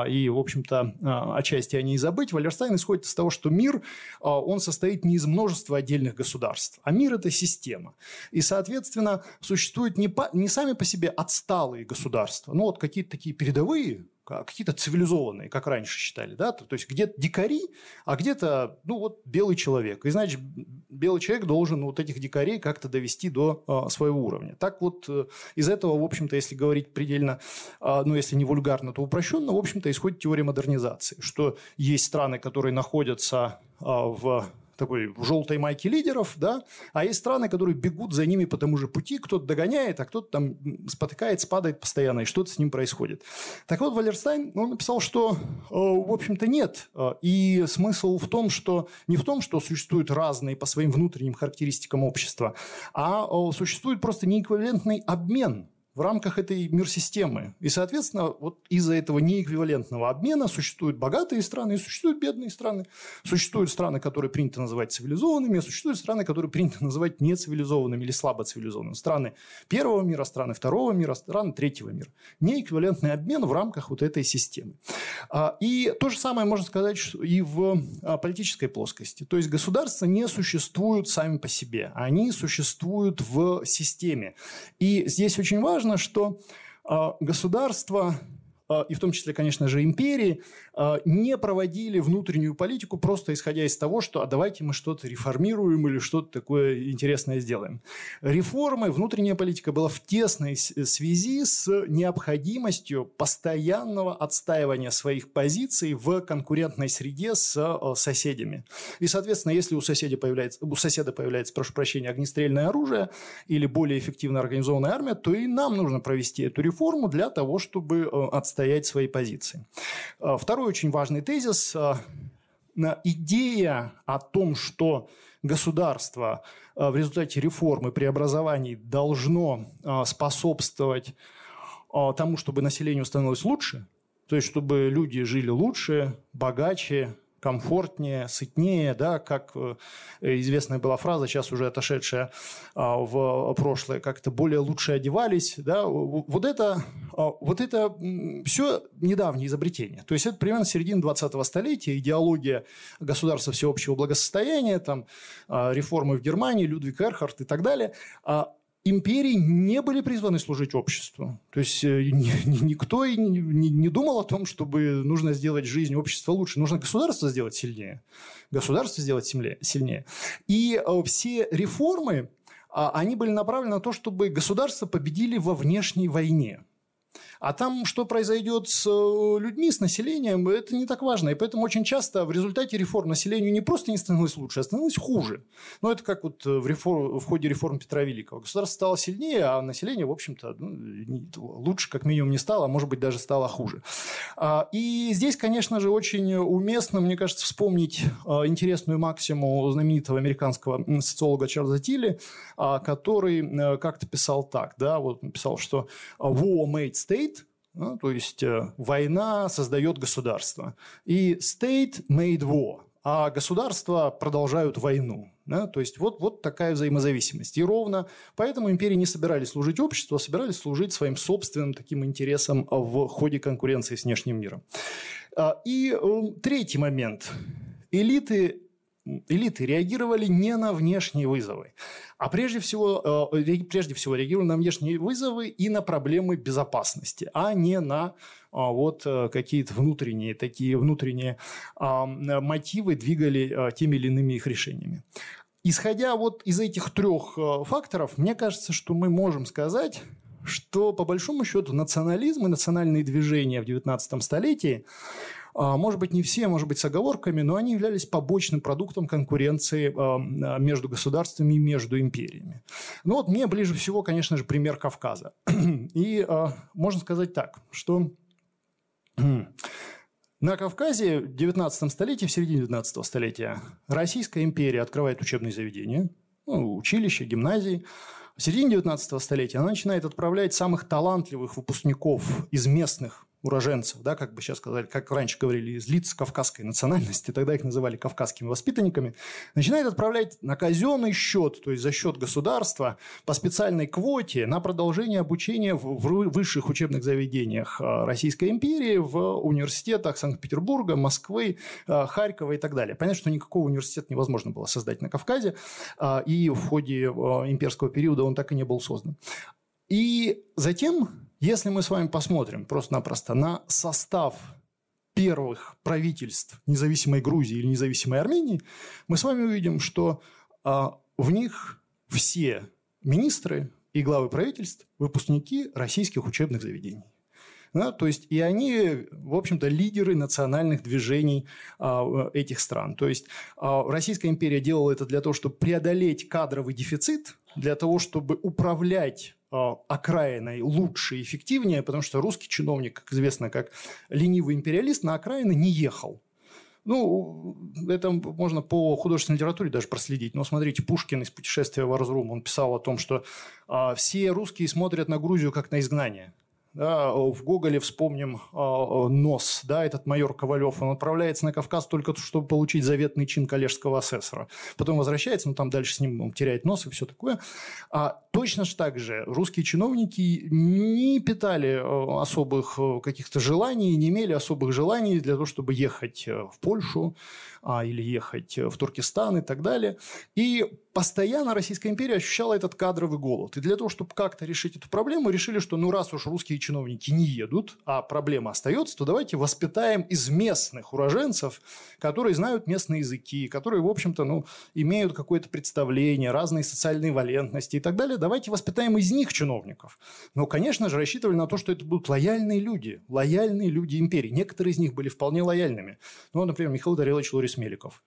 и, в общем-то, отчасти не забыть, Валлерстайн исходит из того, что мир, а, он состоит не из множества отдельных государств, а мир – это система. И, соответственно, существуют не, по, не сами по себе отсталые государства, ну вот какие-то такие передовые, какие-то цивилизованные, как раньше считали, да, то, то есть где-то дикари, а где-то, ну вот, белый человек. И, значит, белый человек должен вот этих дикарей как-то довести до а, своего уровня. Так вот, э, из этого, в общем-то, если говорить предельно, а, ну, если не вульгарно, то упрощенно, в общем-то, исходит теория модернизации, что есть страны, которые находятся а, в такой в желтой майке лидеров, да, а есть страны, которые бегут за ними по тому же пути, кто-то догоняет, а кто-то там спотыкается, падает постоянно, и что-то с ним происходит. Так вот, Валерстайн, он написал, что, э, в общем-то, нет. Э, и смысл в том, что не в том, что существуют разные по своим внутренним характеристикам общества, а э, существует просто неэквивалентный обмен в рамках этой мир-системы. И, соответственно, вот из-за этого неэквивалентного обмена существуют богатые страны и существуют бедные страны. Существуют страны, которые принято называть цивилизованными, а существуют страны, которые принято называть нецивилизованными или слабо цивилизованными. Страны первого мира, страны второго мира, страны третьего мира. Неэквивалентный обмен в рамках вот этой системы. А, и то же самое можно сказать и в а, политической плоскости. То есть государства не существуют сами по себе, они существуют в системе. И здесь очень важно, важно, что а, государство и в том числе, конечно же, империи, а, не проводили внутреннюю политику просто исходя из того, что а давайте мы что-то реформируем или что-то такое интересное сделаем. Реформы, внутренняя политика была в тесной связи с необходимостью постоянного отстаивания своих позиций в конкурентной среде с соседями. И, соответственно, если у соседа появляется, у соседа появляется, прошу прощения, огнестрельное оружие или более эффективно организованная армия, то и нам нужно провести эту реформу для того, чтобы отстаивать отстоять свои позиции. А, второй очень важный тезис. А, идея о том, что государство а, в результате реформы, преобразований должно способствовать тому, чтобы населению становилось лучше, то есть чтобы люди жили лучше, богаче, комфортнее, сытнее, да, как э, известная была фраза, сейчас уже отошедшая а, в прошлое, как-то более лучше одевались, да, вот это, а, вот это все недавнее изобретение. То есть это примерно середина 20-го столетия, идеология государства всеобщего благосостояния, там, а, реформы в Германии, Людвиг Эрхард и так далее империи не были призваны служить обществу. То есть э, никто и не, думал о том, чтобы нужно сделать жизнь общества лучше. Нужно государство сделать сильнее. Государство сделать сильнее. И э, все реформы, а, они были направлены на то, чтобы государство победили во внешней войне. А там, что произойдет с э, людьми, с населением, это не так важно. И поэтому очень часто в результате реформ населению не просто не становилось лучше, а становилось хуже. Но это как вот в, реформ, в ходе реформ Петра Великого. Государство стало сильнее, а население, в общем-то, ну, лучше как минимум не стало, а может быть даже стало хуже. А, и здесь, конечно же, очень уместно, мне кажется, вспомнить а, интересную максиму знаменитого американского социолога Чарльза Тилли, а, который э, как-то писал так, да, вот писал, что war made state, ну, то есть э, война создает государство. И state made war, а государства продолжают войну. Да? То есть вот, вот такая взаимозависимость. И ровно поэтому империи не собирались служить обществу, а собирались служить своим собственным таким интересам в ходе конкуренции с внешним миром. А, и э, третий момент. Элиты элиты реагировали не на внешние вызовы, а прежде всего, э, прежде всего реагировали на внешние вызовы и на проблемы безопасности, а не на а, вот э, какие-то внутренние, такие внутренние а, мотивы двигали а, теми или иными их решениями. Исходя вот из этих трех э, факторов, мне кажется, что мы можем сказать, что по большому счету национализм и национальные движения в XIX столетии может быть, не все, может быть, с оговорками, но они являлись побочным продуктом конкуренции а, а, между государствами и между империями. Ну вот мне ближе всего, конечно же, пример Кавказа. И можно сказать так, что На Кавказе в 19 столетии, в середине 19 столетия, Российская империя открывает учебные заведения, ну, училища, гимназии. В середине 19 столетия она начинает отправлять самых талантливых выпускников из местных уроженцев, да, как бы сейчас сказали, как раньше говорили, из лиц кавказской национальности, тогда их называли кавказскими воспитанниками, начинает отправлять на казенный счет, то есть за счет государства, по специальной квоте на продолжение обучения в высших учебных заведениях а, Российской империи, в университетах Санкт-Петербурга, Москвы, а, Харькова и так далее. Понятно, что никакого университета невозможно было создать на Кавказе, а, и в ходе имперского периода он так и не был создан. И затем если мы с вами посмотрим просто-напросто на состав первых правительств независимой Грузии или независимой Армении, мы с вами увидим, что а, в них все министры и главы правительств – выпускники российских учебных заведений. Да, то есть и они, в общем-то, лидеры национальных движений а, этих стран. То есть а, Российская империя делала это для того, чтобы преодолеть кадровый дефицит, для того, чтобы управлять окраиной лучше и эффективнее, потому что русский чиновник, как известно, как ленивый империалист, на окраины не ехал. Ну, это можно по художественной литературе даже проследить. Но смотрите, Пушкин из «Путешествия в Арзрум», он писал о том, что а, все русские смотрят на Грузию как на изгнание – да, в Гоголе вспомним э, нос, да, этот майор Ковалев, он отправляется на Кавказ только чтобы получить заветный чин коллежского асессора. Потом возвращается, но там дальше с ним он теряет нос и все такое. А точно же так же русские чиновники не питали э, особых э, каких-то желаний, не имели особых желаний для того, чтобы ехать э, в Польшу, а, или ехать в Туркестан и так далее. И постоянно Российская империя ощущала этот кадровый голод. И для того, чтобы как-то решить эту проблему, решили, что ну раз уж русские чиновники не едут, а проблема остается, то давайте воспитаем из местных уроженцев, которые знают местные языки, которые, в общем-то, ну, имеют какое-то представление, разные социальные валентности и так далее. Давайте воспитаем из них чиновников. Но, конечно же, рассчитывали на то, что это будут лояльные люди, лояльные люди империи. Некоторые из них были вполне лояльными. Ну, например, Михаил Дарилович Лорис Меликов.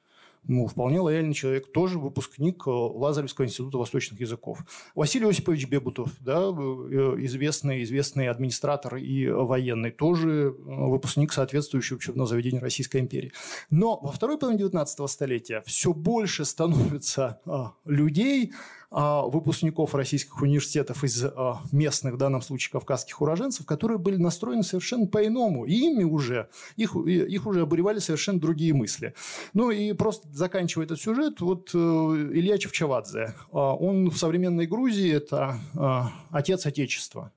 Ну, вполне лояльный человек, тоже выпускник э, Лазаревского института восточных языков. Василий Осипович Бебутов, да, э, известный, известный администратор и военный, тоже э, выпускник соответствующего учебного заведения Российской империи. Но во второй половине 19 столетия все больше становится людей, а, выпускников российских университетов из а, местных, в данном случае, кавказских уроженцев, которые были настроены совершенно по-иному. И ими уже, их, их уже обуревали совершенно другие мысли. Ну и просто заканчивая этот сюжет, вот э, Илья Чевчавадзе, а, он в современной Грузии – это отец Отечества.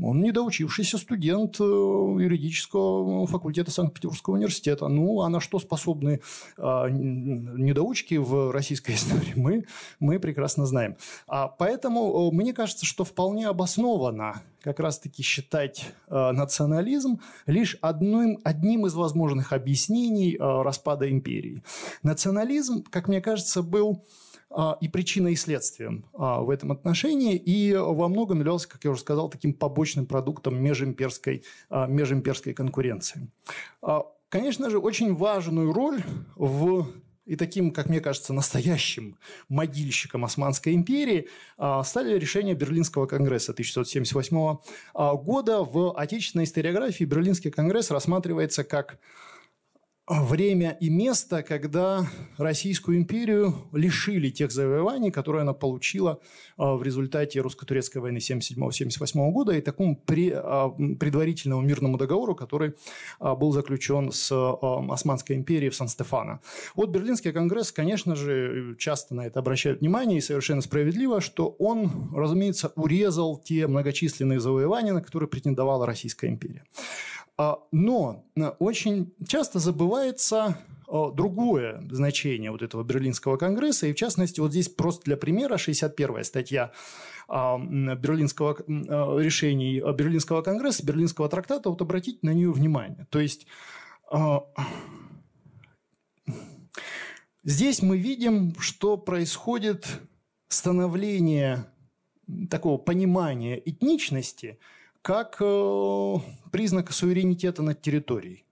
Он недоучившийся студент э, юридического факультета Санкт-Петербургского университета. Ну, а на что способны а, недоучки в российской истории, мы, мы прекрасно знаем. А поэтому э, мне кажется, что вполне обоснованно как раз-таки считать э, национализм лишь одним, одним из возможных объяснений распада империи. Национализм, как мне кажется, был и причиной и следствием а, в этом отношении, и во многом являлся, как я уже сказал, таким побочным продуктом межимперской, а, межимперской конкуренции. Конечно же, очень важную роль в и таким, как мне кажется, настоящим могильщиком Османской империи стали решения Берлинского конгресса 1678 года. В отечественной историографии Берлинский конгресс рассматривается как время и место, когда Российскую империю лишили тех завоеваний, которые она получила а, в результате русско-турецкой войны 77-78 года и такому а, предварительному мирному договору, который а, был заключен с Османской империей в Сан-Стефано. Вот Берлинский конгресс, конечно же, часто на это обращают внимание и совершенно справедливо, что он, разумеется, урезал те многочисленные завоевания, на которые претендовала Российская империя. А, но э, очень часто забывается э, другое значение вот этого Берлинского конгресса. И в частности, вот здесь просто для примера 61-я статья а, Берлинского э, решений Берлинского конгресса, Берлинского трактата, вот обратите на нее внимание. То есть здесь мы видим, что происходит становление такого понимания этничности – как э, признак суверенитета над территорией.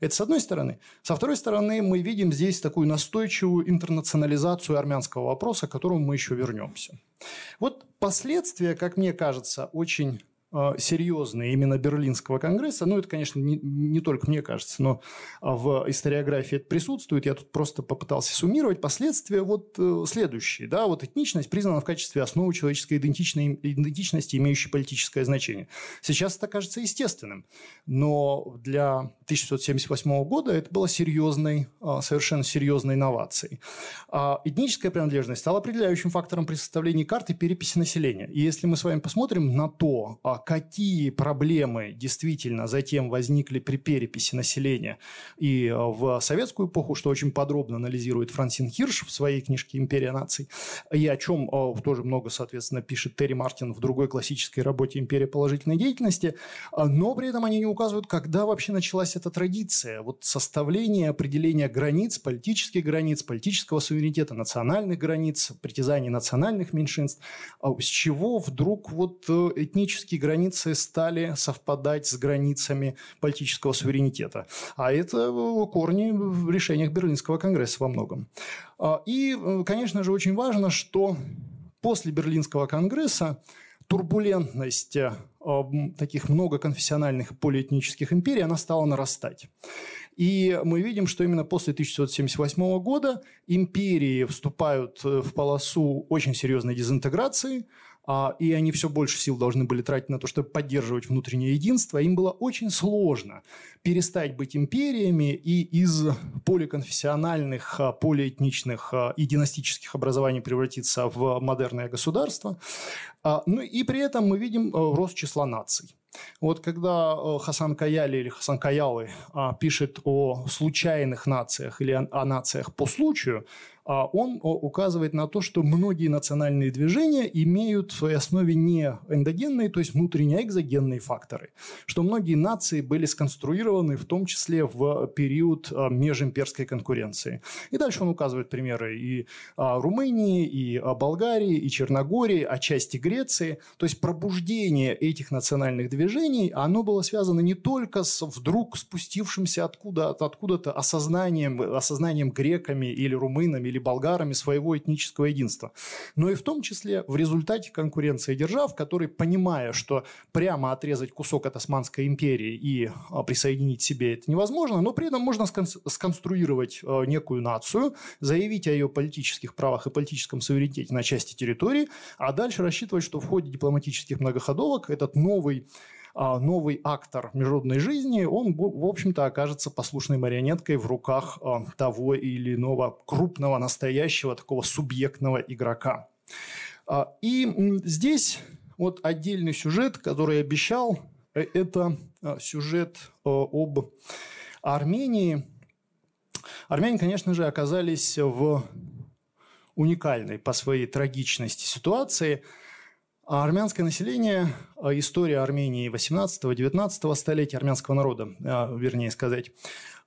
Это с одной стороны. Со второй стороны, мы видим здесь такую настойчивую интернационализацию армянского вопроса, к которому мы еще вернемся. Вот последствия, как мне кажется, очень а, серьезный именно Берлинского конгресса, ну, это, конечно, не, не только мне кажется, но в историографии это присутствует, я тут просто попытался суммировать последствия вот э, следующие, да, вот этничность признана в качестве основы человеческой идентичности, имеющей политическое значение. Сейчас это кажется естественным, но для 1978 года это было серьезной, а, совершенно серьезной инновацией. А этническая принадлежность стала определяющим фактором при составлении карты переписи населения. И если мы с вами посмотрим на то, какие проблемы действительно затем возникли при переписи населения. И э, в советскую эпоху, что очень подробно анализирует Франсин Хирш в своей книжке «Империя наций», и о чем э, тоже много, соответственно, пишет Терри Мартин в другой классической работе «Империя положительной деятельности», э, но при этом они не указывают, когда вообще началась эта традиция, вот составление, определение границ, политических границ, политического суверенитета, национальных границ, притязаний национальных меньшинств, с чего вдруг вот этнические границы стали совпадать с границами политического суверенитета. А это э, корни в решениях Берлинского конгресса во многом. А, и, э, конечно же, очень важно, что после Берлинского конгресса турбулентность э, таких многоконфессиональных полиэтнических империй, она стала нарастать. И мы видим, что именно после 1978 года империи вступают в полосу очень серьезной дезинтеграции – и они все больше сил должны были тратить на то, чтобы поддерживать внутреннее единство, им было очень сложно перестать быть империями и из поликонфессиональных, а, полиэтничных а, и династических образований превратиться в модерное государство. Ну и при этом мы видим рост числа наций. Вот когда Хасан Каяли или Хасан Каялы пишет о случайных нациях или о нациях по случаю, а он указывает на то, что многие национальные движения имеют в своей основе не эндогенные, то есть внутренние, а экзогенные факторы. Что многие нации были сконструированы в том числе в период а, межимперской конкуренции. И дальше он указывает примеры и а, Румынии, и Болгарии, и Черногории, отчасти Греции. То есть пробуждение этих национальных движений, оно было связано не только с вдруг спустившимся откуда, откуда-то осознанием, осознанием греками или румынами или болгарами своего этнического единства. Но и в том числе в результате конкуренции держав, которые, понимая, что прямо отрезать кусок от Османской империи и а, присоединить себе это невозможно, но при этом можно сконструировать а, некую нацию, заявить о ее политических правах и политическом суверенитете на части территории, а дальше рассчитывать, что в ходе дипломатических многоходовок этот новый новый актор международной жизни, он, в общем-то, окажется послушной марионеткой в руках а, того или иного крупного, настоящего, такого субъектного игрока. А, и здесь вот отдельный сюжет, который обещал, э, это сюжет об Армении. Армяне, конечно же, оказались в уникальной по своей трагичности ситуации – а армянское население, а история Армении 18-19 столетия, армянского народа, а, вернее сказать,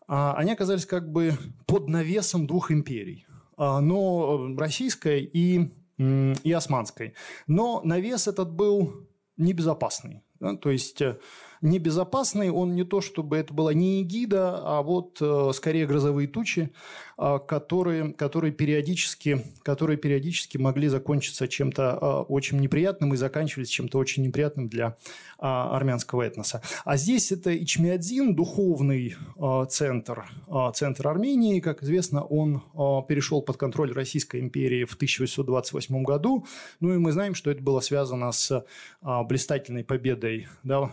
они оказались как бы под навесом двух империй. Но российской и, и османской. Но навес этот был небезопасный. То есть э, небезопасный, он не то, чтобы это была не эгида, а вот э, скорее грозовые тучи, а, которые, которые, периодически, которые периодически могли закончиться чем-то а, очень неприятным и заканчивались чем-то очень неприятным для а, армянского этноса. А здесь это Ичмиадзин, духовный центр, центр Армении. Как известно, он перешел под контроль Российской империи в 1828 году. Ну и мы знаем, что это было связано с блистательной победой да,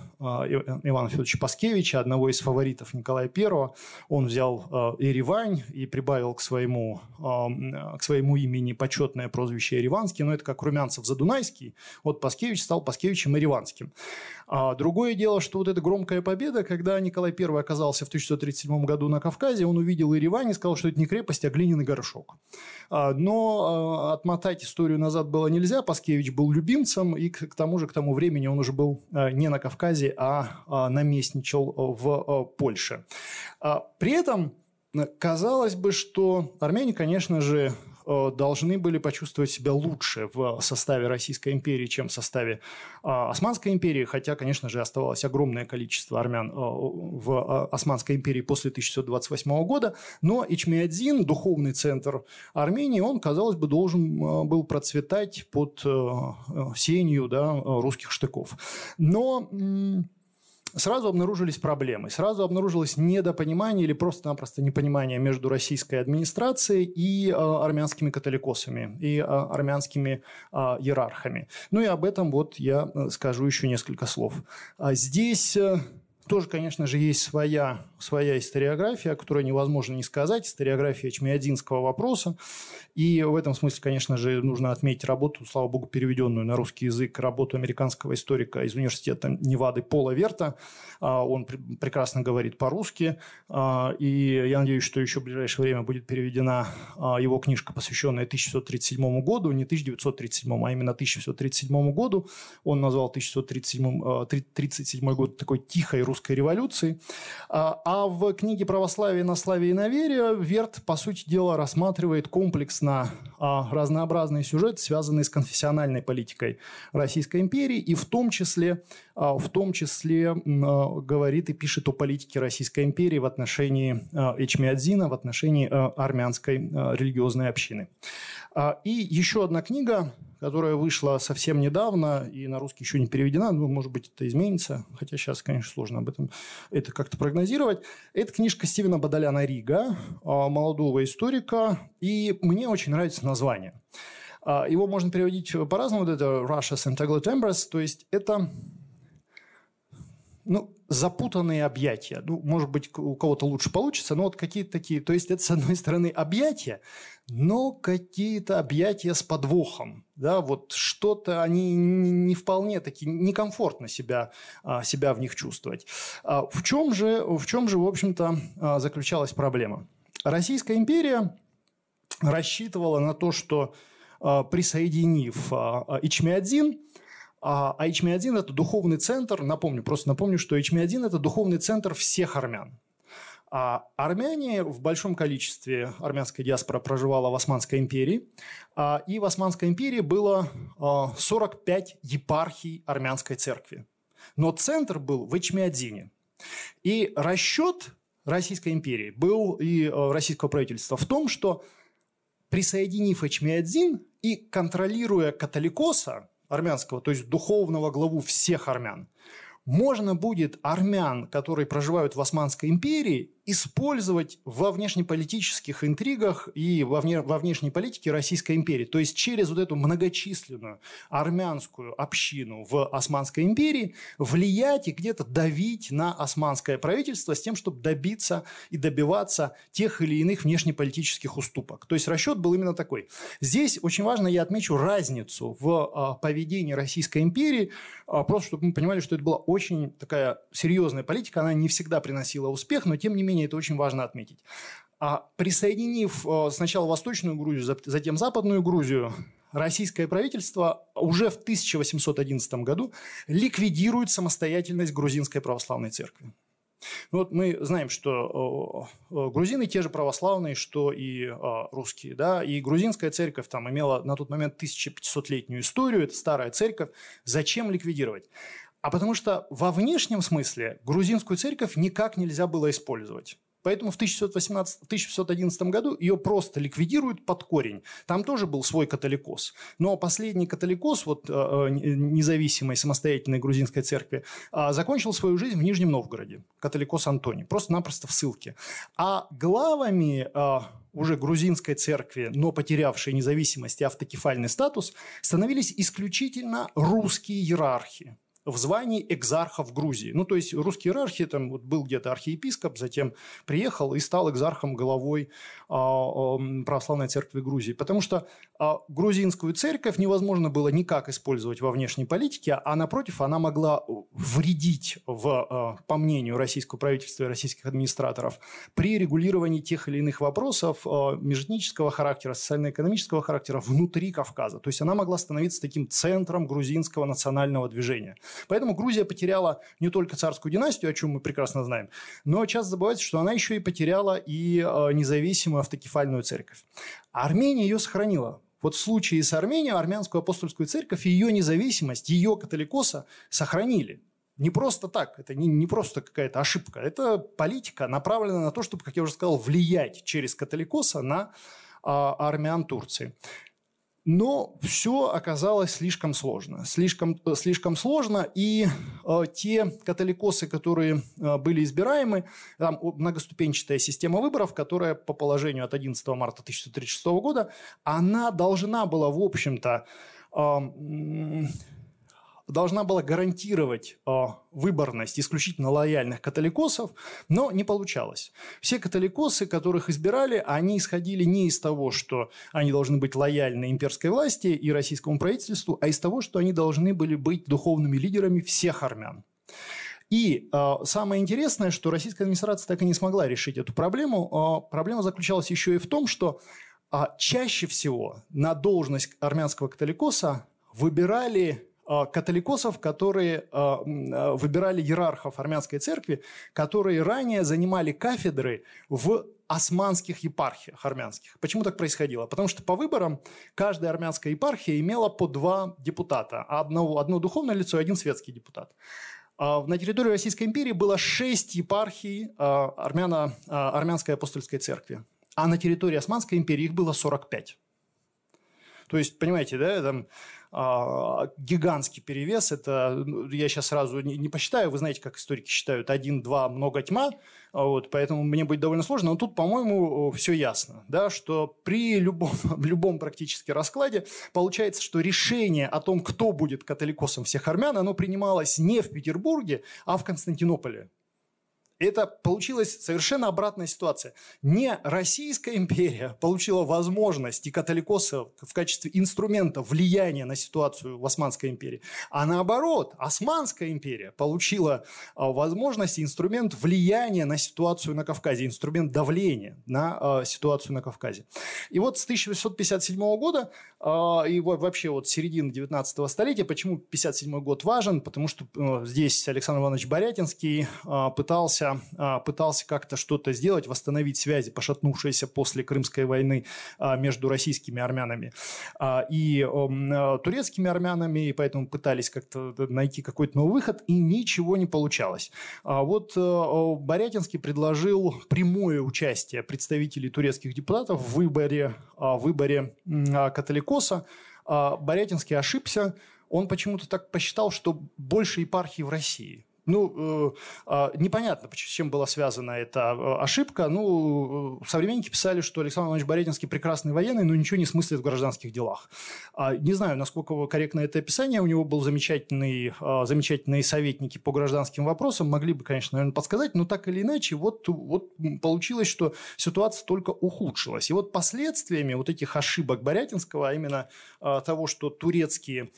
Ивана Федоровича Паскевича, одного из фаворитов Николая I. Он взял Еревань и прибавил к своему, к своему имени почетное прозвище Ереванский, но это как Румянцев Задунайский. Вот Паскевич стал Паскевичем Ереванским. А другое дело, что вот эта громкая победа, когда Николай I оказался в 1637 году на Кавказе, он увидел Еревань и сказал, что это не крепость, а глиняный горшок. А, но а, отмотать историю назад было нельзя. Паскевич был любимцем, и к тому же к тому времени он уже был а, не на Кавказе, а наместничал в Польше. При этом Казалось бы, что армяне, конечно же, э, должны были почувствовать себя лучше в составе Российской империи, чем в составе Османской империи, хотя, конечно же, оставалось огромное количество армян в Османской империи после 1628 года, но Ичмиадзин, духовный центр Армении, он, казалось бы, должен был процветать под сенью да, русских штыков. Но сразу обнаружились проблемы, сразу обнаружилось недопонимание или просто-напросто непонимание между российской администрацией и э, армянскими католикосами, и э, армянскими э, иерархами. Ну и об этом вот я э, скажу еще несколько слов. А здесь... Э, тоже, конечно же, есть своя, своя историография, которую невозможно не сказать, историография чмиадинского вопроса. И в этом смысле, конечно же, нужно отметить работу, слава богу, переведенную на русский язык, работу американского историка из университета Невады Пола Верта. А, он прекрасно говорит по-русски. А, и я надеюсь, что еще в ближайшее время будет переведена а, его книжка, посвященная 1637 году, не 1937, а именно 1637 году. Он назвал 1637 год такой тихой русской революции. А в книге «Православие на славе и на вере» Верт, по сути дела, рассматривает комплекс на а, разнообразные сюжеты, связанные с конфессиональной политикой Российской империи, и в том числе, а, в том числе а, говорит и пишет о политике Российской империи в отношении Эчмиадзина, в отношении армянской религиозной общины. И еще одна книга, которая вышла совсем недавно и на русский еще не переведена, ну, может быть, это изменится, хотя сейчас, конечно, сложно об этом это как-то прогнозировать. Это книжка Стивена Бадаляна Рига, а, молодого историка, и мне очень нравится название. А, его можно переводить по-разному, вот это Russia's Entangled Embrace, то есть это ну, запутанные объятия. Ну, может быть, у кого-то лучше получится, но вот какие-то такие. То есть, это, с одной стороны, объятия, но какие-то объятия с подвохом. Да, вот что-то они не вполне такие, некомфортно себя, а, себя в них чувствовать. А в чем же, в чем же, в общем-то, а, заключалась проблема? Российская империя рассчитывала на то, что присоединив Ичмиадзин, а HM1 – это духовный центр, напомню, просто напомню, что HM1 – это духовный центр всех армян. А армяне в большом количестве, армянская диаспора проживала в Османской империи, а, и в Османской империи было 45 а, епархий армянской церкви. Но центр был в Эчмиадзине. И расчет Российской империи был и а, российского правительства в том, что присоединив Эчмиадзин и контролируя католикоса, армянского, то есть духовного главу всех армян, можно будет армян, которые проживают в Османской империи, использовать во внешнеполитических интригах и во, вне, во внешней политике Российской империи. То есть через вот эту многочисленную армянскую общину в Османской империи влиять и где-то давить на османское правительство с тем, чтобы добиться и добиваться тех или иных внешнеполитических уступок. То есть расчет был именно такой. Здесь очень важно, я отмечу разницу в а, поведении Российской империи, а, просто чтобы мы понимали, что это была очень такая серьезная политика, она не всегда приносила успех, но тем не менее менее, это очень важно отметить. А присоединив э, сначала Восточную Грузию, затем Западную Грузию, российское правительство уже в 1811 году ликвидирует самостоятельность грузинской православной церкви. Ну вот мы знаем, что э, э, грузины те же православные, что и русские. Да? И грузинская церковь там имела на тот момент 1500-летнюю историю, это старая церковь. Зачем ликвидировать? А потому что во внешнем смысле грузинскую церковь никак нельзя было использовать. Поэтому в 1618, 1611 году ее просто ликвидируют под корень. Там тоже был свой католикос. Но последний католикос вот, э, э, независимой самостоятельной грузинской церкви э, закончил свою жизнь в Нижнем Новгороде. Католикос Антоний. Просто-напросто в ссылке. А главами уже грузинской церкви, но потерявшей независимость и автокефальный статус, становились исключительно русские иерархи в звании экзарха в Грузии. Ну, то есть русский иерархи, там вот был где-то архиепископ, затем приехал и стал экзархом головой а, православной церкви Грузии. Потому что грузинскую церковь невозможно было никак использовать во внешней политике, а напротив, она могла вредить, в, а, по мнению российского правительства и российских администраторов, при регулировании тех или иных вопросов а, межэтнического характера, социально-экономического характера внутри Кавказа. То есть она могла становиться таким центром грузинского национального движения. Поэтому Грузия потеряла не только царскую династию, о чем мы прекрасно знаем, но часто забывается, что она еще и потеряла и независимую автокефальную церковь. Армения ее сохранила. Вот в случае с Арменией, армянскую апостольскую церковь, ее независимость, ее католикоса сохранили. Не просто так, это не, не просто какая-то ошибка, это политика, направленная на то, чтобы, как я уже сказал, влиять через католикоса на а, армян Турции. Но все оказалось слишком сложно. Слишком, слишком сложно, и э, те католикосы, которые э, были избираемы, там многоступенчатая система выборов, которая по положению от 11 марта 1936 года, она должна была, в общем-то, э, должна была гарантировать э, выборность исключительно лояльных католикосов, но не получалось. Все католикосы, которых избирали, они исходили не из того, что они должны быть лояльны имперской власти и российскому правительству, а из того, что они должны были быть духовными лидерами всех армян. И э, самое интересное, что российская администрация так и не смогла решить эту проблему. Э, проблема заключалась еще и в том, что э, чаще всего на должность армянского католикоса выбирали католикосов, которые а, а, выбирали иерархов армянской церкви, которые ранее занимали кафедры в османских епархиях армянских. Почему так происходило? Потому что по выборам каждая армянская епархия имела по два депутата. Одно, одно духовное лицо и один светский депутат. На территории Российской империи было шесть епархий армяно, армянской апостольской церкви. А на территории Османской империи их было 45. То есть, понимаете, да, там а, гигантский перевес. Это, ну, я сейчас сразу не, не посчитаю, вы знаете, как историки считают, один, два, много тьма, а вот, поэтому мне будет довольно сложно. Но тут, по-моему, все ясно, да, что при любом, любом практически раскладе получается, что решение о том, кто будет католикосом всех армян, оно принималось не в Петербурге, а в Константинополе. Это получилась совершенно обратная ситуация. Не Российская империя получила возможность и католикоса в качестве инструмента влияния на ситуацию в Османской империи, а наоборот, Османская империя получила а, возможность и инструмент влияния на ситуацию на Кавказе, инструмент давления на а, ситуацию на Кавказе. И вот с 1857 года а, и вообще вот середины 19 столетия, почему 57 год важен? Потому что здесь Александр Иванович Борятинский пытался пытался, пытался как-то что-то сделать, восстановить связи, пошатнувшиеся после Крымской войны а, между российскими армянами а, и а, турецкими армянами, и поэтому пытались как-то найти какой-то новый выход, и ничего не получалось. Вот Борятинский предложил прямое участие представителей турецких депутатов в выборе, в выборе католикоса. Борятинский ошибся, он почему-то так посчитал, что больше епархий в России – ну, э, а, непонятно, с чем была связана эта э, ошибка. Ну, э, современники писали, что Александр Иванович Борятинский прекрасный военный, но ничего не смыслит в гражданских делах. А, не знаю, насколько корректно это описание. У него был замечательный, а, замечательные советники по гражданским вопросам. Могли бы, конечно, наверное, подсказать, но так или иначе, вот, вот получилось, что ситуация только ухудшилась. И вот последствиями вот этих ошибок Борятинского, а именно того, что турецкие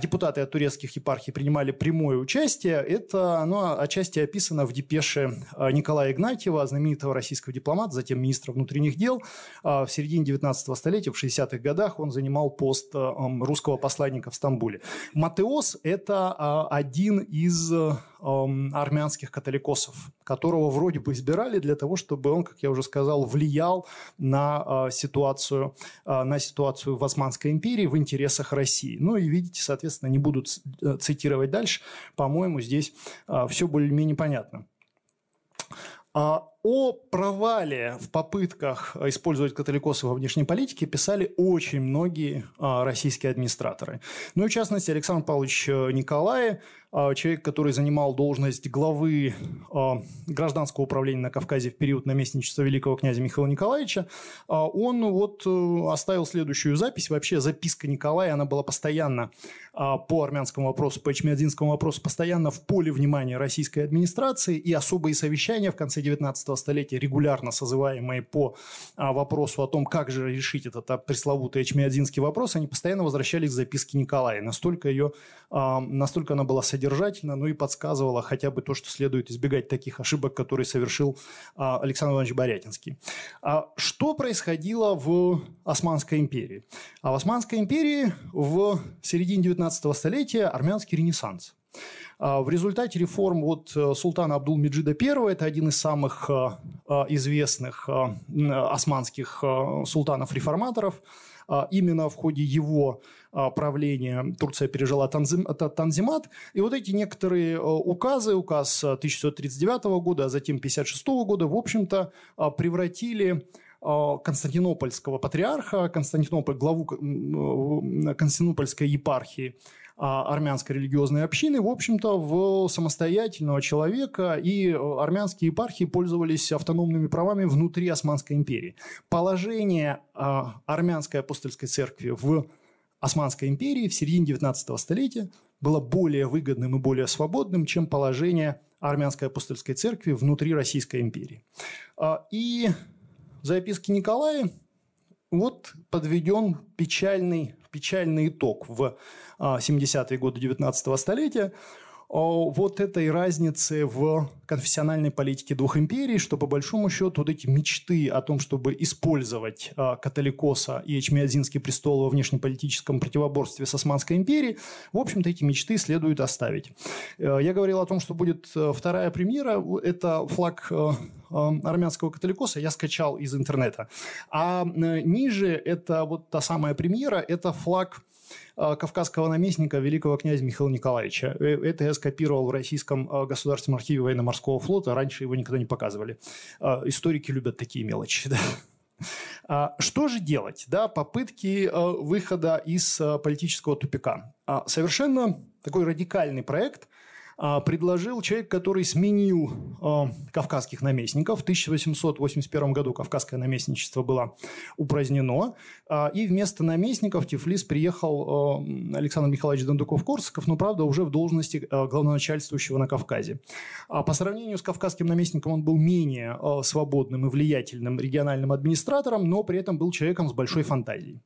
депутаты от турецких епархий принимали прямое участие, это оно отчасти описано в депеше а, Николая Игнатьева, знаменитого российского дипломата, затем министра внутренних дел. А, в середине 19 столетия, в 60-х годах, он занимал пост русского посланника в Стамбуле. Матеос – это один из армянских католикосов, которого вроде бы избирали для того, чтобы он, как я уже сказал, влиял на ситуацию, на ситуацию в Османской империи в интересах России. Ну и видите, соответственно, не буду э, цитировать дальше. По-моему, здесь а, все более-менее понятно. А, о провале в попытках использовать католикосы во внешней политике писали очень многие а, российские администраторы. Ну и в частности Александр Павлович э, Николаев, человек, который занимал должность главы гражданского управления на Кавказе в период наместничества великого князя Михаила Николаевича, он вот э, оставил следующую запись. Вообще записка Николая, она была постоянно по армянскому вопросу, по эчмиадзинскому вопросу, постоянно в поле внимания российской администрации и особые совещания в конце 19 столетия, регулярно созываемые по а, вопросу о том, как же решить этот а, пресловутый эчмиадзинский вопрос, они постоянно возвращались к записке Николая. Настолько, ее, а, настолько она была содержательна, ну и подсказывала хотя бы то, что следует избегать таких ошибок, которые совершил а, Александр Иванович Борятинский. А, что происходило в Османской империи? А в Османской империи в середине 19 столетия армянский ренессанс – В результате реформ вот султана Абдул-Меджида I, это один из самых известных османских султанов-реформаторов, именно в ходе его правления Турция пережила танзим, Танзимат. И вот эти некоторые указы, указ 1639 года, а затем 1656 года, в общем-то, превратили Э, константинопольского патриарха, Константинополь, главу э, Константинопольской епархии армянской религиозной общины, в общем-то, в самостоятельного человека, и э, армянские епархии пользовались автономными правами внутри Османской империи. Положение армянской апостольской церкви в Османской империи в середине 19 столетия было более выгодным и более свободным, чем положение армянской апостольской церкви внутри Российской империи. И записке Николая вот подведен печальный, печальный итог в 70-е а, годы 19 столетия вот этой разницы в конфессиональной политике двух империй, что по большому счету вот эти мечты о том, чтобы использовать э, католикоса и Эчмиадзинский престол во внешнеполитическом противоборстве с Османской империей, в общем-то, эти мечты следует оставить. Э, я говорил о том, что будет э, вторая премьера, это флаг э, армянского католикоса я скачал из интернета. А ниже это вот та самая премьера, это флаг кавказского наместника великого князя Михаила Николаевича. Э, это я скопировал в Российском э, государственном архиве военно-морского флота. Раньше его никогда не показывали. Историки любят такие мелочи. Да? А что же делать? Да, попытки выхода из политического тупика. А совершенно такой радикальный проект – предложил человек, который сменил а, кавказских наместников. В 1881 году кавказское наместничество было упразднено, а, и вместо наместников в Тифлис приехал Александр Михайлович Дондуков-Корсаков, но, правда, уже в должности главноначальствующего на Кавказе. По сравнению с кавказским наместником он был менее свободным и влиятельным региональным администратором, но при этом был человеком с большой фантазией.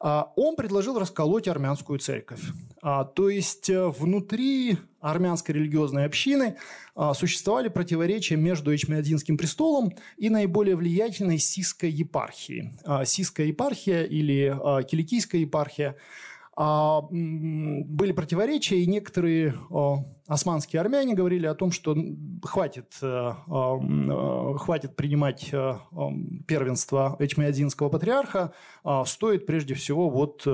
Он предложил расколоть армянскую церковь. То есть э, внутри армянской религиозной общины а, существовали противоречия между Эчмиадзинским престолом и наиболее влиятельной сисской епархией. А, сисская епархия или а, киликийская епархия были противоречия, и некоторые османские армяне говорили о том, что хватит, э, э, хватит принимать э, первенство Эчмиадзинского патриарха, а стоит прежде всего вот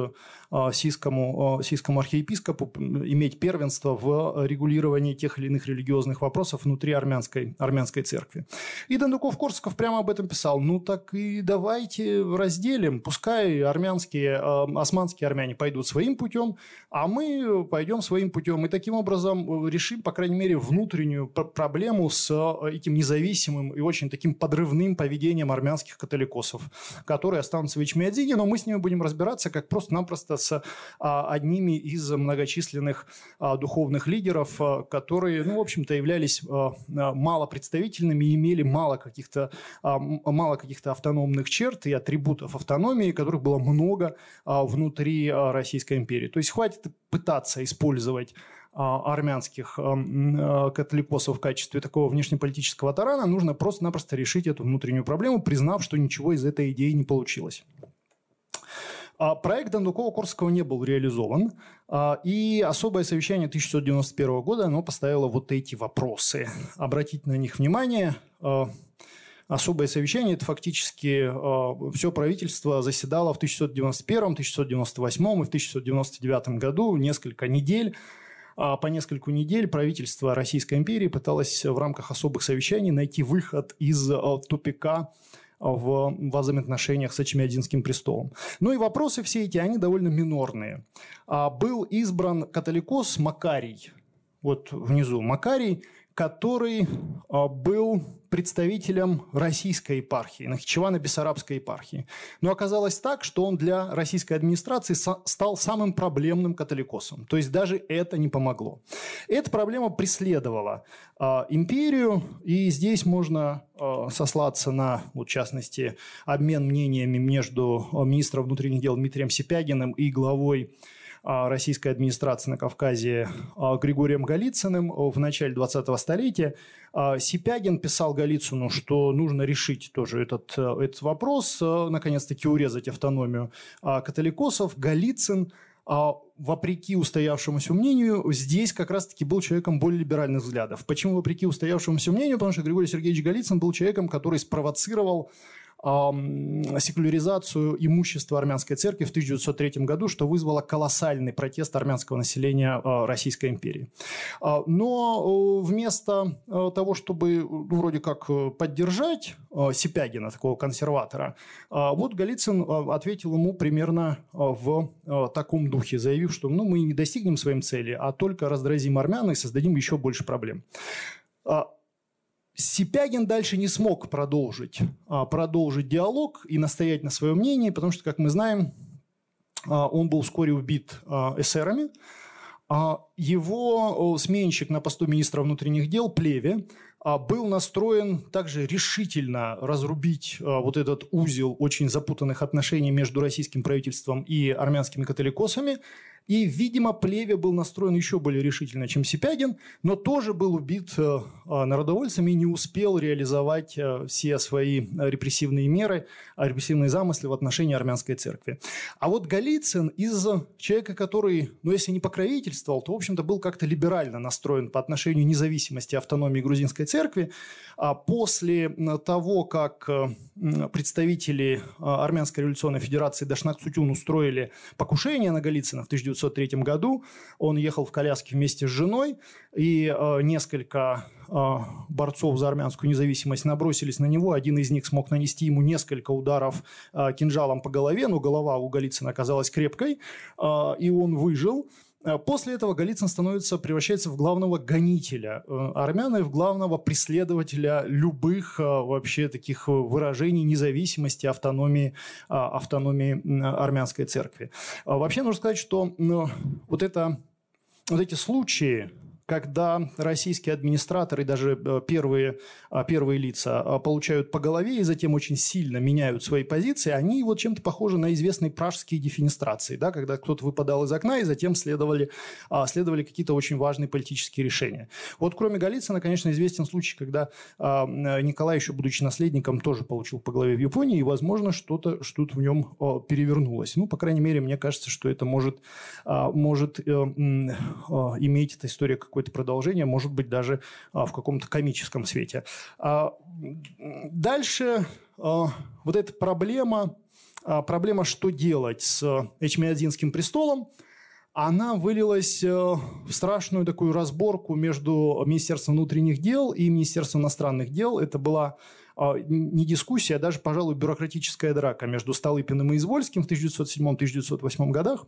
сийскому, сийскому архиепископу иметь первенство в регулировании тех или иных религиозных вопросов внутри армянской, армянской церкви. И Дондуков-Корсаков прямо об этом писал. Ну так и давайте разделим, пускай армянские, османские армяне пойдут своим путем, а мы пойдем своим путем. И таким образом решим, по крайней мере, внутреннюю проблему с э, этим независимым и очень таким подрывным поведением армянских католикосов, которые останутся в Ичмиадзине, но мы с ними будем разбираться как просто-напросто с а, одними из многочисленных а, духовных лидеров, а, которые, ну, в общем-то, являлись мало представительными и имели мало каких-то мало каких-то автономных черт и атрибутов автономии, которых было много внутри Российской империи. То есть хватит пытаться использовать армянских а, а, католикосов в качестве такого внешнеполитического тарана, нужно просто-напросто решить эту внутреннюю проблему, признав, что ничего из этой идеи не получилось. Проект Дондукова-Корского не был реализован, и особое совещание 1691 года оно поставило вот эти вопросы. Обратите на них внимание. Особое совещание – это фактически все правительство заседало в 1691, 1698 и в 1699 году несколько недель а по нескольку недель правительство Российской империи пыталось в рамках особых совещаний найти выход из э, тупика в взаимоотношениях с Ачмиадинским престолом. Ну и вопросы все эти, они довольно минорные. А, был избран католикос Макарий, вот внизу Макарий, который а, был представителем российской епархии, Нахичевано-Бессарабской епархии. Но оказалось так, что он для российской администрации стал самым проблемным католикосом. То есть даже это не помогло. Эта проблема преследовала э, империю, и здесь можно э, сослаться на, вот, в частности, обмен мнениями между министром внутренних дел Дмитрием Сипягиным и главой российской администрации на Кавказе а, Григорием Голицыным в начале 20-го столетия. А, Сипягин писал Голицыну, что нужно решить тоже этот, этот вопрос, наконец-таки урезать автономию католикосов. Голицын а, вопреки устоявшемуся мнению, здесь как раз-таки был человеком более либеральных взглядов. Почему вопреки устоявшемуся мнению? Потому что Григорий Сергеевич Голицын был человеком, который спровоцировал секуляризацию имущества армянской церкви в 1903 году, что вызвало колоссальный протест армянского населения а, Российской империи. А, но вместо э, того, чтобы ну, вроде как э, поддержать Сипягина, такого консерватора, вот Голицын ответил ему примерно в таком духе, заявив, что ну, мы не достигнем своим цели, а только раздразим армян и создадим еще больше проблем. Сипягин дальше не смог продолжить, а, продолжить диалог и настоять на своем мнении, потому что, как мы знаем, а, он был вскоре убит а, эсерами. Его сменщик на посту министра внутренних дел Плеве был настроен также решительно разрубить вот этот узел очень запутанных отношений между российским правительством и армянскими католикосами – и, видимо, Плеве был настроен еще более решительно, чем Сипягин, но тоже был убит э, а, народовольцами и не успел реализовать э, все свои репрессивные меры, а, репрессивные замыслы в отношении армянской церкви. А вот Голицын из человека, который, ну, если не покровительствовал, то, в общем-то, был как-то либерально настроен по отношению независимости и автономии грузинской церкви, а после того, как э, представители Армянской революционной федерации Дашнак Цутюн устроили покушение на Голицына в 19 1903 году. Он ехал в коляске вместе с женой, и э, несколько э, борцов за армянскую независимость набросились на него. Один из них смог нанести ему несколько ударов э, кинжалом по голове, но голова у Голицына оказалась крепкой, э, и он выжил. Э, после этого Голицын становится, превращается в главного гонителя э, армян и в главного преследователя любых э, вообще таких выражений независимости, автономии, автономии армянской церкви. Вообще нужно сказать, что вот, это, вот эти случаи, когда российские администраторы, даже э, первые, а, первые лица, а, получают по голове и затем очень сильно меняют свои позиции, они вот чем-то похожи на известные пражские дефинистрации, да, когда кто-то выпадал из окна и затем следовали, а, следовали какие-то очень важные политические решения. Вот кроме Голицына, конечно, известен случай, когда Николай, еще будучи наследником, тоже получил по голове в Японии, и, возможно, что-то что в нем перевернулось. Ну, по крайней мере, мне кажется, что это может, может э, иметь эта история какое-то продолжение, может быть, даже а, в каком-то комическом свете. А, дальше а, вот эта проблема, проблема, что делать с Эчмиадзинским престолом, она вылилась в страшную такую разборку между Министерством внутренних дел и Министерством иностранных дел. Это была не дискуссия, а даже, пожалуй, бюрократическая драка между Столыпиным и Извольским в 1907-1908 годах.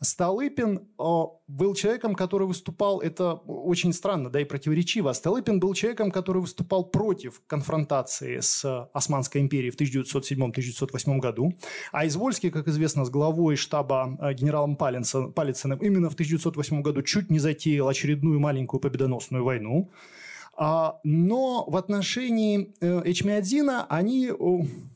Столыпин а, был человеком, который выступал, это очень странно, да и противоречиво, Столыпин был человеком, который выступал против конфронтации с Османской империей в 1907-1908 году, а Извольский, как известно, с главой штаба а, генералом Палицыным именно в 1908 году чуть не затеял очередную маленькую победоносную войну. А, но в отношении э, Эчмиадзина они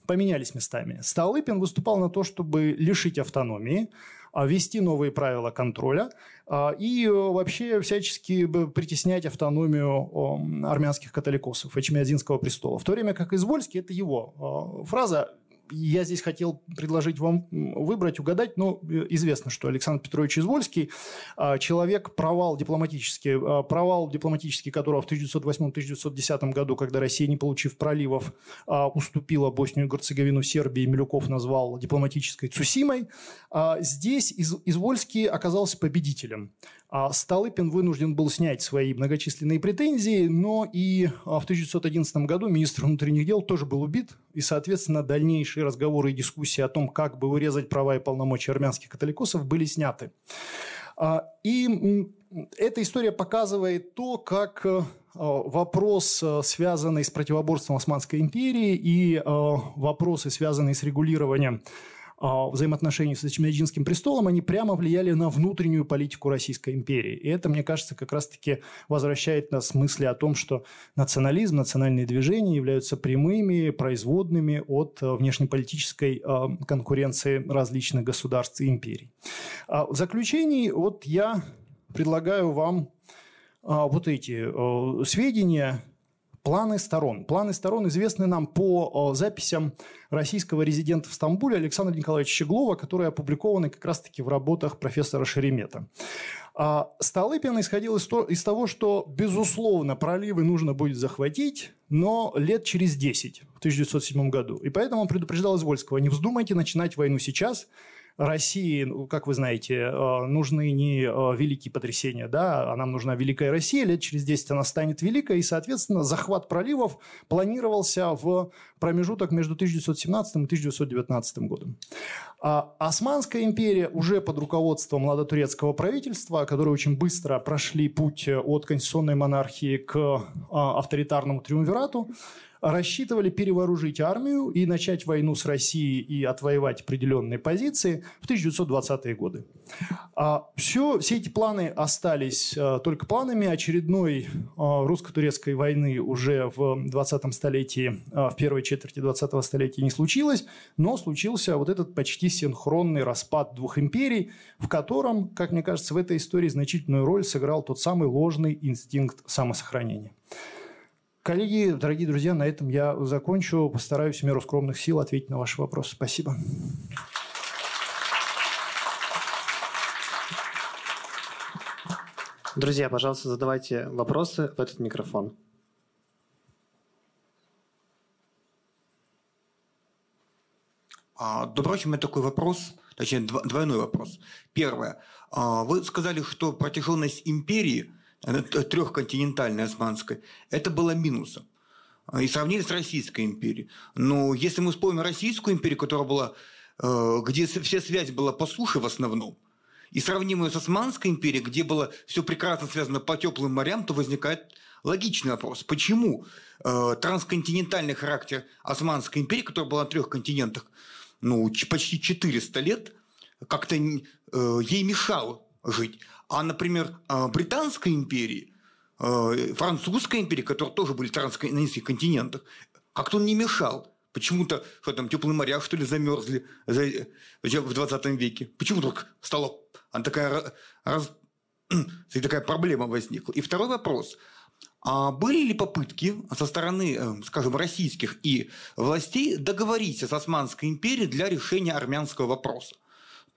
поменялись местами. Столыпин выступал на то, чтобы лишить автономии, а, ввести новые правила контроля а, и э, вообще всячески притеснять автономию армянских католикосов, Эчмиадзинского престола. В то время как Извольский – это его фраза я здесь хотел предложить вам выбрать, угадать, но э, известно, что Александр Петрович Извольский а, человек провал дипломатический, а, провал дипломатический, которого в 1908-1910 году, когда Россия, не получив проливов, а, уступила Боснию и Герцеговину Сербии, Милюков назвал дипломатической Цусимой. Здесь Извольский оказался победителем. А Столыпин вынужден был снять свои многочисленные претензии, но и а, в 1911 году министр внутренних дел тоже был убит, и, соответственно, дальнейшие разговоры и дискуссии о том, как бы урезать права и полномочия армянских католикосов, были сняты. А, и эта история показывает то, как вопрос, связанный с противоборством Османской империи и вопросы, связанные с регулированием а, взаимоотношений с Эчмиаджинским престолом, они прямо влияли на внутреннюю политику Российской империи. И это, мне кажется, как раз-таки возвращает нас к мысли о том, что национализм, национальные движения являются прямыми, производными от э, внешнеполитической а, конкуренции различных государств и империй. А, в заключении вот я предлагаю вам вот эти э, сведения, Планы сторон. Планы сторон известны нам по записям российского резидента в Стамбуле Александра Николаевича Щеглова, которые опубликованы как раз-таки в работах профессора Шеремета. А Столыпин исходил из, то, из того, что, безусловно, проливы нужно будет захватить, но лет через 10, в 1907 году. И поэтому он предупреждал Извольского, не вздумайте начинать войну сейчас, России, ну, как вы знаете, э, нужны не э, великие потрясения, да, а нам нужна Великая Россия, лет через 10 она станет великой, и, соответственно, захват проливов планировался в промежуток между 1917 и 1919 годом. А Османская империя уже под руководством младотурецкого правительства, которые очень быстро прошли путь от конституционной монархии к а, авторитарному триумвирату, рассчитывали перевооружить армию и начать войну с Россией и отвоевать определенные позиции в 1920-е годы. А все, все эти планы остались а, только планами. Очередной а, русско-турецкой войны уже в 20 столетии, в первой четверти 20 столетия не случилось, но случился вот этот почти синхронный распад двух империй, в котором, как мне кажется, в этой истории значительную роль сыграл тот самый ложный инстинкт самосохранения. Коллеги, дорогие друзья, на этом я закончу. Постараюсь в меру скромных сил ответить на ваши вопросы. Спасибо. Друзья, пожалуйста, задавайте вопросы в этот микрофон. Добрый вечер. У меня такой вопрос, точнее двойной вопрос. Первое. А, вы сказали, что протяженность империи – трехконтинентальной османской, это было минусом. И сравнили с Российской империей. Но если мы вспомним Российскую империю, которая была, э, где вся связь была по суше в основном, и сравним ее с Османской империей, где было все прекрасно связано по теплым морям, то возникает логичный вопрос. Почему э, трансконтинентальный характер Османской империи, которая была на трех континентах, ну, почти 400 лет, как-то э, ей мешал жить. А, например, а, Британской империи, а, Французской империи, которые тоже были на низких континентах, как-то он не мешал. Почему-то, что там, теплые моря, что ли, замерзли в 20 веке. Почему вдруг стала она такая, раз, такая проблема возникла? И второй вопрос. А были ли попытки со стороны, э, скажем, российских и властей договориться с Османской империей для решения армянского вопроса?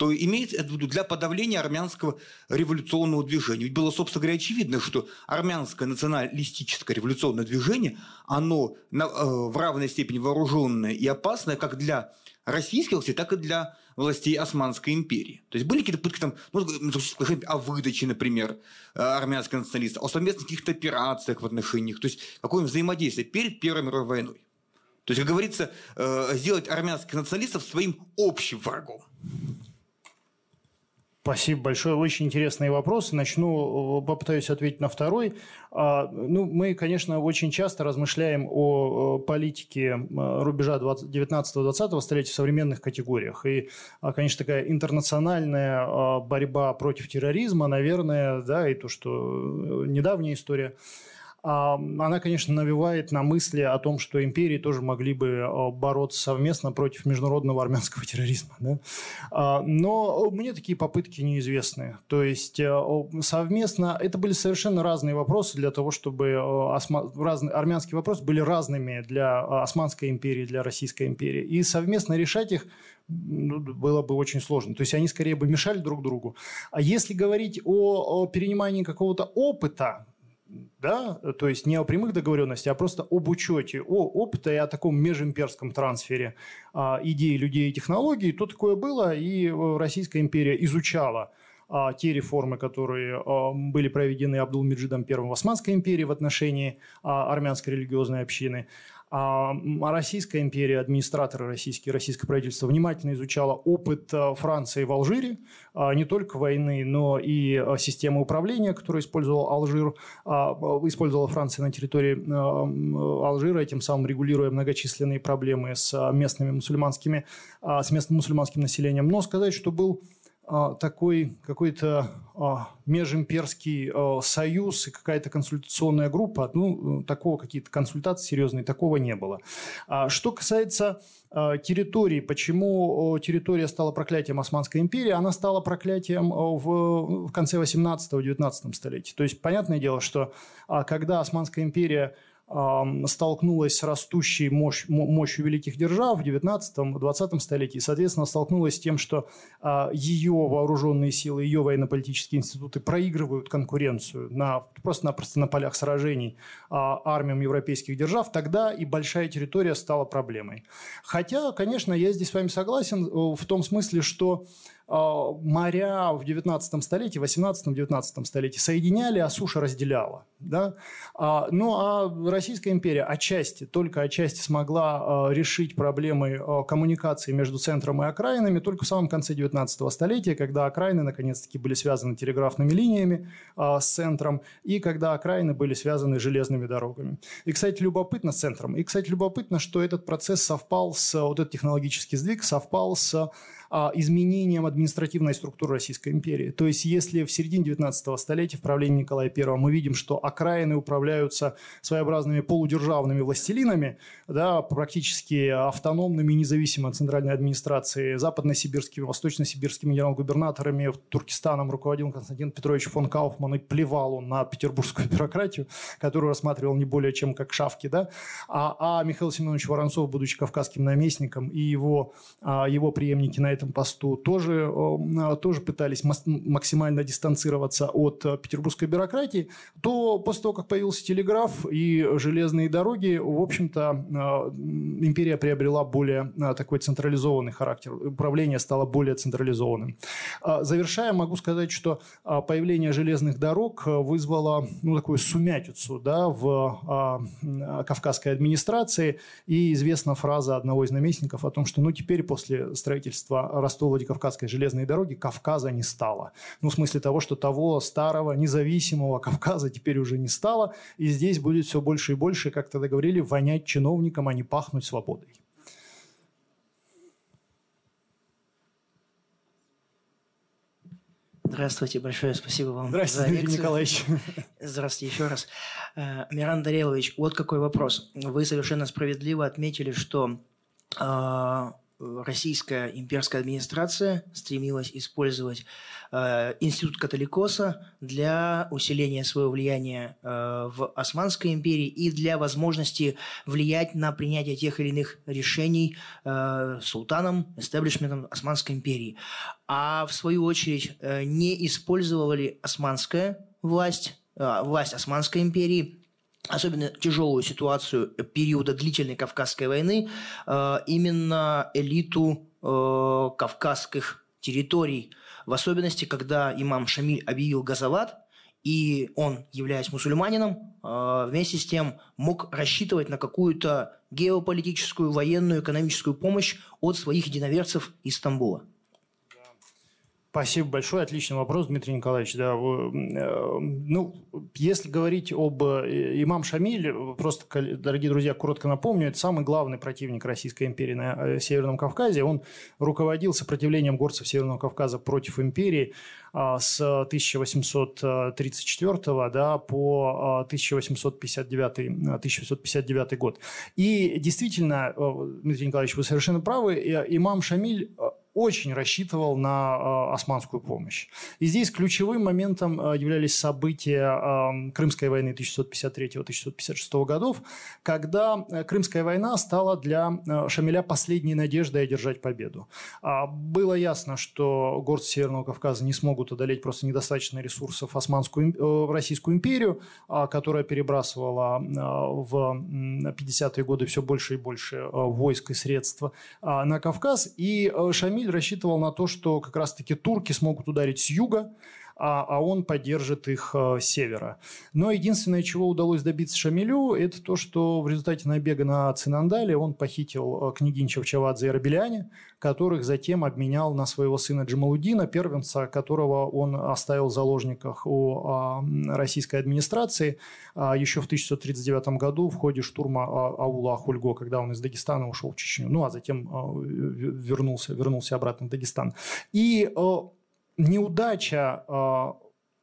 То имеется это для подавления армянского революционного движения. Ведь было, собственно говоря, очевидно, что армянское националистическое революционное движение, оно э, в равной степени вооруженное и опасное как для российских властей, так и для властей Османской империи. То есть были какие-то попытки там, ну, о выдаче, например, э, армянских националистов, о совместных каких-то операциях в отношениях, то есть какое-нибудь взаимодействие перед Первой мировой войной. То есть, как говорится, э, сделать армянских националистов своим общим врагом. Спасибо большое. Очень интересные вопросы. Начну, э, попытаюсь ответить на второй. А, ну, мы, конечно, очень часто размышляем о политике э, рубежа 19-20 столетия в современных категориях. И, а, конечно, такая интернациональная а, борьба против терроризма, наверное, да, и то, что э, недавняя история – она, конечно, навевает на мысли о том, что империи тоже могли бы э, бороться совместно против международного армянского терроризма. Да? А, но мне такие попытки неизвестны. То есть э, совместно... Это были совершенно разные вопросы для того, чтобы... Осма... Разные... Армянские вопросы были разными для Османской империи, для Российской империи. И совместно решать их ну, было бы очень сложно. То есть они скорее бы мешали друг другу. А если говорить о перенимании какого-то опыта, да, то есть не о прямых договоренностях, а просто об учете, о опыта и о таком межимперском трансфере а, идей, людей и технологий, то такое было, и э, Российская империя изучала а, те реформы, которые а, были проведены Абдул-Меджидом I в Османской империи в отношении а, армянской религиозной общины. А Российская империя, администраторы российские, российское правительство внимательно изучало опыт э, Франции в Алжире, а, не только войны, но и э, системы управления, которую использовал Алжир, а, использовала Франция на территории э, Алжира, этим самым регулируя многочисленные проблемы с местными мусульманскими, с местным мусульманским населением. Но сказать, что был а, такой какой-то а, межимперский а, союз и какая-то консультационная группа, ну, такого какие-то консультации серьезные, такого не было. Что касается территории, почему территория стала проклятием Османской империи, она стала проклятием в конце 18-19 столетия. То есть, понятное дело, что когда Османская империя столкнулась с растущей мощь, мощью великих держав в 19-20 столетии. Соответственно, столкнулась с тем, что а, ее вооруженные силы, ее военно-политические институты проигрывают конкуренцию на, просто-напросто на полях сражений а, армиям европейских держав. Тогда и большая территория стала проблемой. Хотя, конечно, я здесь с вами согласен э, в том смысле, что моря в 19 столетии, 18-19 столетии соединяли, а суша разделяла. Да? А, ну, а Российская империя отчасти, только отчасти смогла а, решить проблемы коммуникации между центром и окраинами только в самом конце 19 столетия, когда окраины, наконец-таки, были связаны телеграфными линиями с центром, и когда окраины были связаны железными дорогами. И, кстати, любопытно с центром. И, кстати, любопытно, что этот процесс совпал с, вот этот технологический сдвиг совпал с а, изменением административной структуры Российской империи. То есть, если в середине 19 столетия в правлении Николая I мы видим, что окраины управляются своеобразными полудержавными властелинами, да, практически автономными, независимо от центральной администрации, западно-сибирскими, восточно-сибирскими генерал-губернаторами, Туркестаном руководил Константин Петрович фон Кауфман, и плевал он на петербургскую бюрократию, которую рассматривал не более чем как шавки, да, а, а Михаил Семенович Воронцов, будучи кавказским наместником, и его, а, его преемники на этом посту тоже, а, тоже пытались максимально дистанцироваться от а, петербургской бюрократии, то после того, как появился телеграф и железные дороги, в общем-то, а, империя приобрела более такой централизованный характер, управление стало более централизованным. Завершая, могу сказать, что появление железных дорог вызвало ну, такую сумятицу да, в кавказской администрации, и известна фраза одного из наместников о том, что ну, теперь после строительства Ростова-Владикавказской железной дороги Кавказа не стало. Ну, в смысле того, что того старого, независимого Кавказа теперь уже не стало, и здесь будет все больше и больше, как тогда говорили, вонять чиновникам, а не пахнуть свободой. Здравствуйте, большое спасибо вам Здравствуйте, за лекцию. Николаевич. Здравствуйте еще раз. Э, Миран Дарелович, вот какой вопрос. Вы совершенно справедливо отметили, что а, российская имперская администрация стремилась использовать э, институт католикоса для усиления своего влияния э, в Османской империи и для возможности влиять на принятие тех или иных решений э, султаном, эстеблишментом Османской империи. А в свою очередь э, не использовали османская власть, э, власть Османской империи – особенно тяжелую ситуацию периода длительной Кавказской войны, э, именно элиту э, кавказских территорий. В особенности, когда имам Шамиль объявил Газават, и он, являясь мусульманином, э, вместе с тем мог рассчитывать на какую-то геополитическую, военную, экономическую помощь от своих единоверцев из Стамбула. Спасибо большое, отличный вопрос, Дмитрий Николаевич. Да, э, ну, если говорить об э, имам Шамиле, просто, дорогие друзья, коротко напомню, это самый главный противник Российской империи на э, Северном Кавказе. Он руководил сопротивлением горцев Северного Кавказа против империи а, с 1834 да, по 1859, 1859 год. И действительно, Дмитрий Николаевич, вы совершенно правы, имам Шамиль очень рассчитывал на э, османскую помощь. И здесь ключевым моментом э, являлись события э, Крымской войны 1653-1656 годов, когда э, Крымская война стала для Шамиля последней надеждой одержать победу. А, было ясно, что горцы Северного Кавказа не смогут одолеть просто недостаточно ресурсов Османскую, Российскую империю, э, которая перебрасывала в 50-е годы все больше и больше войск и средств э, на Кавказ. И Шамиль Шамиль рассчитывал на то, что как раз-таки турки смогут ударить с юга, а, а он поддержит их э, севера. Но единственное, чего удалось добиться Шамилю, это то, что в результате набега на Цинандале он похитил э, княгинь Чавчавадзе и Рабеляне, которых затем обменял на своего сына Джамалудина, первенца, которого он оставил в заложниках у а, российской администрации а, еще в 1639 году в ходе штурма аула Хульго, когда он из Дагестана ушел в Чечню, ну а затем а, вернулся, вернулся обратно в Дагестан. И э, неудача э,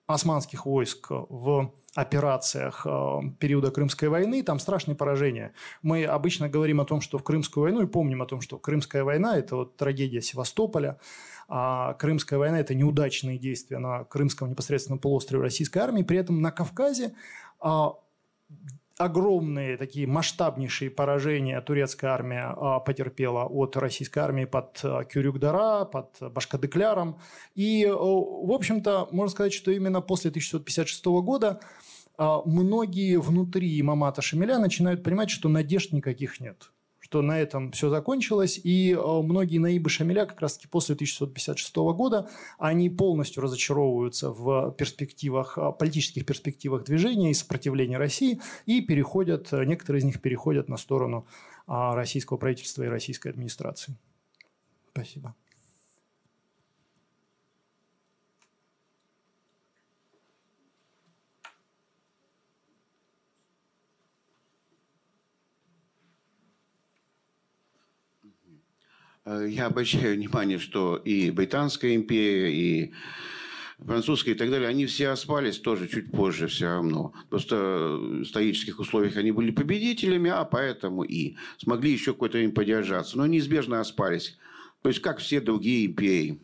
османских войск в операциях э, периода Крымской войны, там страшные поражения. Мы обычно говорим о том, что в Крымскую войну, и помним о том, что Крымская война – это вот трагедия Севастополя, а Крымская война – это неудачные действия на Крымском непосредственно полуострове российской армии. При этом на Кавказе а, огромные такие масштабнейшие поражения турецкая армия а, потерпела от российской армии под а, Кюрюкдара, под Башкадыкляром. И, в общем-то, можно сказать, что именно после 1656 года многие внутри Мамата Шамиля начинают понимать, что надежд никаких нет что на этом все закончилось, и э, многие наибы Шамиля как раз-таки после 1656 года, они полностью разочаровываются в перспективах, э, политических перспективах движения и сопротивления России, и переходят, э, некоторые из них переходят на сторону российского правительства и российской администрации. Спасибо. Я обращаю внимание, что и Британская империя, и французская и так далее, они все оспались тоже чуть позже все равно. Просто в исторических условиях они были победителями, а поэтому и смогли еще какое-то время подержаться. Но неизбежно оспались. То есть, как все другие империи.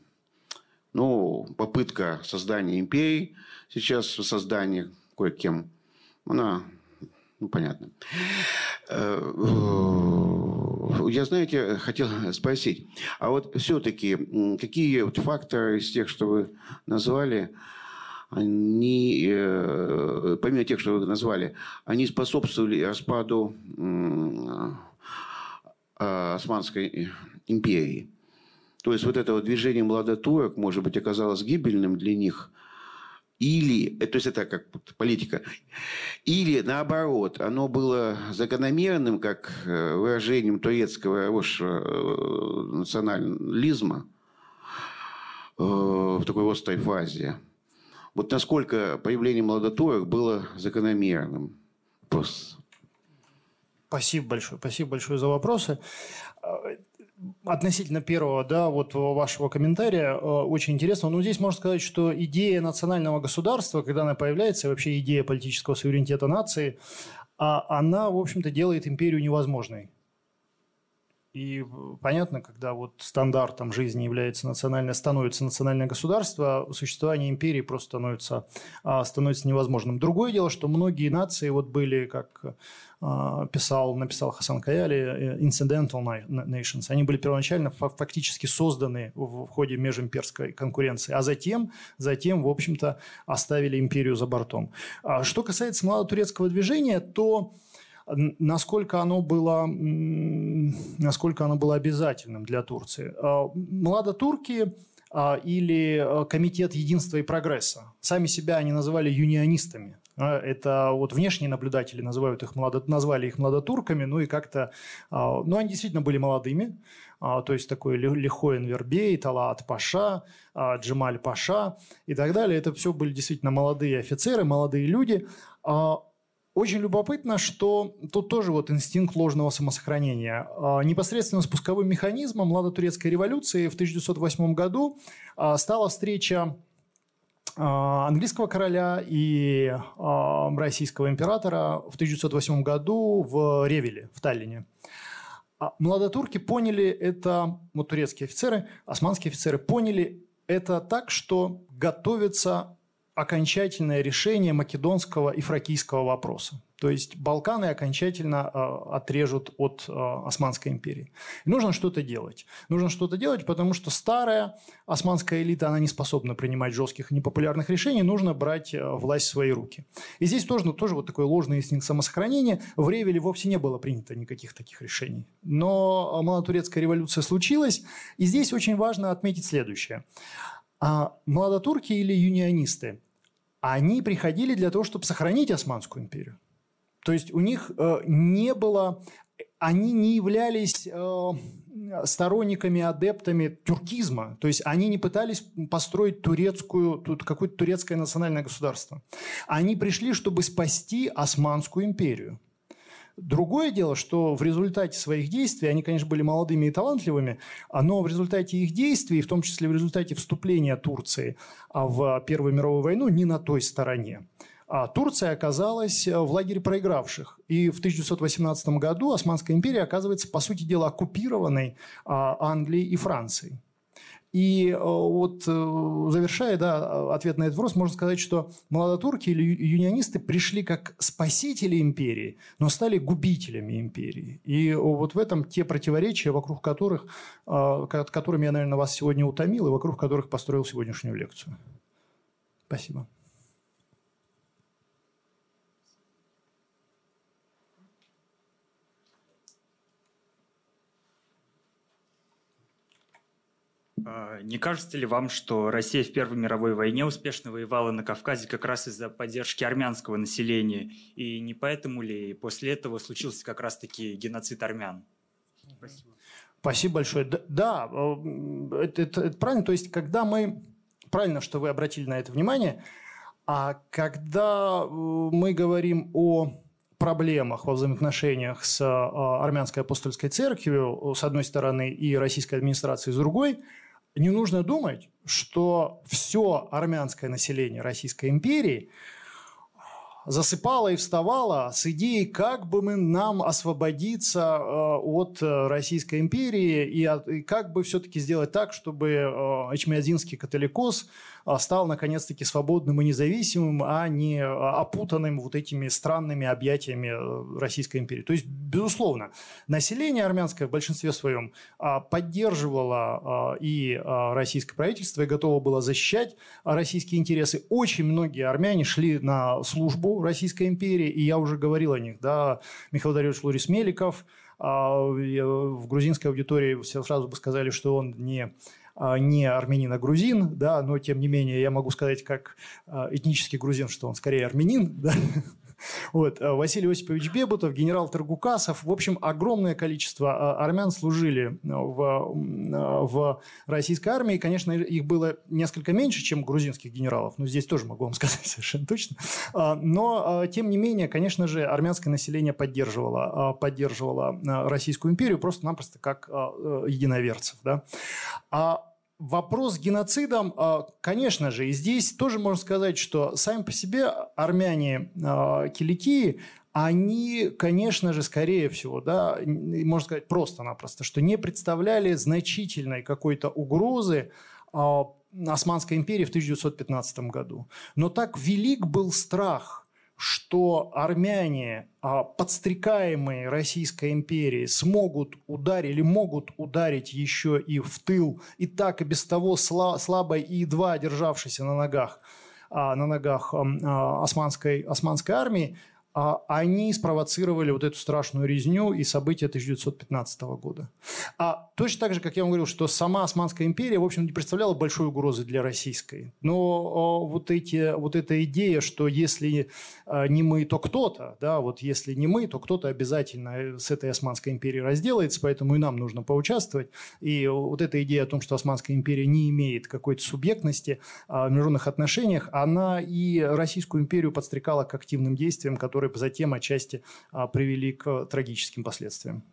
Ну, попытка создания империи сейчас, создание кое-кем, она, ну, понятно. Э, я, знаете, хотел спросить, а вот все-таки какие вот факторы из тех, что вы назвали, они, э, помимо тех, что вы назвали, они способствовали распаду а, Османской империи? То есть вот это вот движение молодотурок, может быть, оказалось гибельным для них – или, э, то есть это как политика, или наоборот, оно было закономерным, как э, выражением турецкого высшего э, национализма в такой острой фазе. Вот насколько появление молодотурок было закономерным? Просто. Спасибо большое. Спасибо большое за вопросы относительно первого, да, вот вашего комментария, э, очень интересно. Ну, здесь можно сказать, что идея национального государства, когда она появляется, вообще идея политического суверенитета нации, а она, в общем-то, делает империю невозможной. И понятно, когда вот стандартом жизни является национальное, становится национальное государство, существование империи просто становится, а, становится невозможным. Другое дело, что многие нации вот были, как а, писал, написал Хасан Каяли, э, incidental nations. Они были первоначально фактически созданы в ходе межимперской конкуренции, а затем, затем в общем-то, оставили империю за бортом. А что касается молодотурецкого движения, то насколько оно было, насколько оно было обязательным для Турции. А, Младотурки или Комитет единства и прогресса. Сами себя они называли юнионистами. А, это вот внешние наблюдатели называют их младо, назвали их младотурками, ну и как-то, а, ну они действительно были молодыми, а, то есть такой Лихой Энвербей, Талаат Паша, Джемаль Паша и так далее. Это все были действительно молодые офицеры, молодые люди. Очень любопытно, что тут тоже вот инстинкт ложного самосохранения. Непосредственно спусковым механизмом младотурецкой революции в 1908 году стала встреча а, английского короля и а, российского императора в 1908 году в Ревеле, в Таллине. А Младотурки поняли это, вот турецкие офицеры, османские офицеры поняли это так, что готовится окончательное решение македонского и фракийского вопроса. То есть Балканы окончательно э, отрежут от э, Османской империи. И нужно что-то делать. Нужно что-то делать, потому что старая османская элита, она не способна принимать жестких и непопулярных решений, нужно брать э, власть в свои руки. И здесь тоже, тоже вот такой ложный инстинкт самосохранения. В Ревеле вовсе не было принято никаких таких решений. Но Малотурецкая революция случилась, и здесь очень важно отметить следующее. А младотурки или юнионисты, они приходили для того, чтобы сохранить Османскую империю. То есть у них э, не было, они не являлись э, сторонниками, адептами тюркизма. То есть они не пытались построить турецкую, тут какое-то турецкое национальное государство. Они пришли, чтобы спасти Османскую империю. Другое дело, что в результате своих действий, они, конечно, были молодыми и талантливыми, но в результате их действий, в том числе в результате вступления Турции в Первую мировую войну, не на той стороне. А Турция оказалась э, в лагере проигравших. И в 1918 году Османская империя оказывается, по сути дела, оккупированной а, Англией и Францией. И э, вот э, завершая да, ответ на этот вопрос, можно сказать, что молодотурки или юнионисты пришли как спасители империи, но стали губителями империи. И вот в этом те противоречия, вокруг которых, э, которыми я, наверное, вас сегодня утомил, и вокруг которых построил сегодняшнюю лекцию. Спасибо. А, не кажется ли вам, что Россия в Первой мировой войне успешно воевала на Кавказе как раз из-за поддержки армянского населения? И не поэтому ли после этого случился как раз-таки геноцид армян? Спасибо. Спасибо большое. Да, э, это, это, это правильно. То есть, когда мы... Правильно, что вы обратили на это внимание. А когда э, мы говорим о проблемах во взаимоотношениях с э, армянской апостольской церковью, с одной стороны, и российской администрацией с другой – не нужно думать, что все армянское население Российской империи засыпало и вставало с идеей, как бы мы нам освободиться э, от Российской империи и как бы все-таки сделать так, чтобы э, Эчмиадзинский католикос – стал наконец-таки свободным и независимым, а не а, опутанным вот этими странными объятиями э, Российской империи. То есть, безусловно, население армянское в большинстве своем а, поддерживало и российское правительство и готово было защищать российские интересы. Очень многие армяне шли на службу Российской империи, и я уже говорил о них, да, Михаил Дарьевич Лурис Меликов, в грузинской аудитории все сразу бы сказали, что он не а, не армянин, а грузин, да, но тем не менее я могу сказать как а, этнический грузин, что он скорее армянин, да, вот. А Василий Осипович Бебутов, генерал Таргукасов. В общем, огромное количество армян служили в, в российской армии. Конечно, их было несколько меньше, чем грузинских генералов. Но здесь тоже могу вам сказать совершенно точно. Но, тем не менее, конечно же, армянское население поддерживало, поддерживало Российскую империю просто-напросто как единоверцев. Да? А вопрос с геноцидом, а, конечно же, и здесь тоже можно сказать, что сами по себе армяне а, Киликии, они, конечно же, скорее всего, да, можно сказать просто-напросто, что не представляли значительной какой-то угрозы а, Османской империи в 1915 году. Но так велик был страх что армяне, а, подстрекаемые Российской империей, смогут ударить или могут ударить еще и в тыл, и так и без того слабой и едва державшейся на ногах, а, на ногах а, османской, османской армии, они спровоцировали вот эту страшную резню и события 1915 года. А точно так же, как я вам говорил, что сама Османская империя, в общем, не представляла большой угрозы для российской. Но вот, эти, вот эта идея, что если а, не мы, то кто-то, да, вот если не мы, то кто-то обязательно с этой Османской империей разделается, поэтому и нам нужно поучаствовать. И вот эта идея о том, что Османская империя не имеет какой-то субъектности а, в международных отношениях, она и Российскую империю подстрекала к активным действиям, которые затем отчасти а, привели к трагическим последствиям.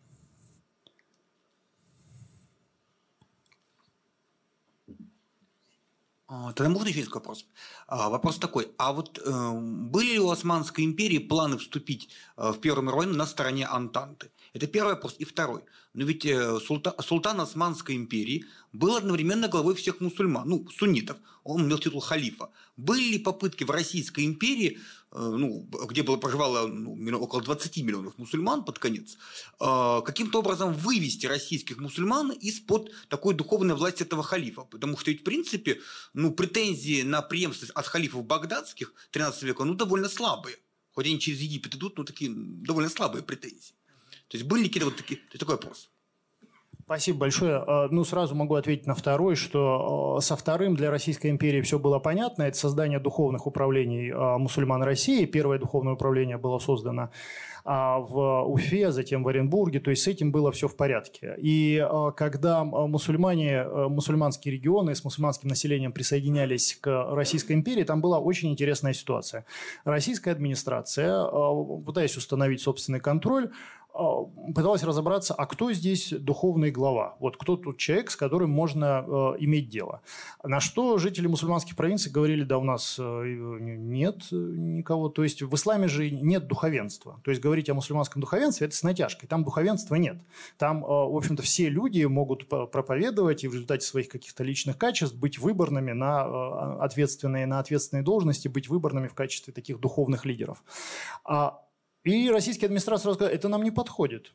А, тогда можно еще несколько вопросов? А, вопрос такой. А вот э, были ли у Османской империи планы вступить э, в Первую мировую войну на стороне Антанты? Это первый вопрос. И второй. Но ведь э, султан, султан Османской империи был одновременно главой всех мусульман, ну, суннитов. Он имел титул халифа. Были ли попытки в Российской империи, э, ну, где было проживало ну, около 20 миллионов мусульман под конец, э, каким-то образом вывести российских мусульман из-под такой духовной власти этого халифа? Потому что ведь, в принципе, ну, претензии на преемственность от халифов багдадских 13 века, ну, довольно слабые. Хоть они через Египет идут, но такие довольно слабые претензии. То есть были какие-то вот такие, то есть такой вопрос. Спасибо большое. А, ну, сразу могу ответить на второй, что а, со вторым для Российской империи все было понятно. Это создание духовных управлений а, мусульман России. Первое духовное управление было создано в Уфе, затем в Оренбурге. То есть с этим было все в порядке. И когда мусульмане, мусульманские регионы с мусульманским населением присоединялись к Российской империи, там была очень интересная ситуация. Российская администрация, пытаясь установить собственный контроль, пыталась разобраться, а кто здесь духовный глава? Вот кто тут человек, с которым можно э, иметь дело? На что жители мусульманских провинций говорили, да у нас э, нет никого. То есть в исламе же нет духовенства. То есть говорить о мусульманском духовенстве – это с натяжкой. Там духовенства нет. Там, э, в общем-то, все люди могут проповедовать и в результате своих каких-то личных качеств быть выборными на ответственные, на ответственные должности, быть выборными в качестве таких духовных лидеров. А и российская администрация сказала, это нам не подходит.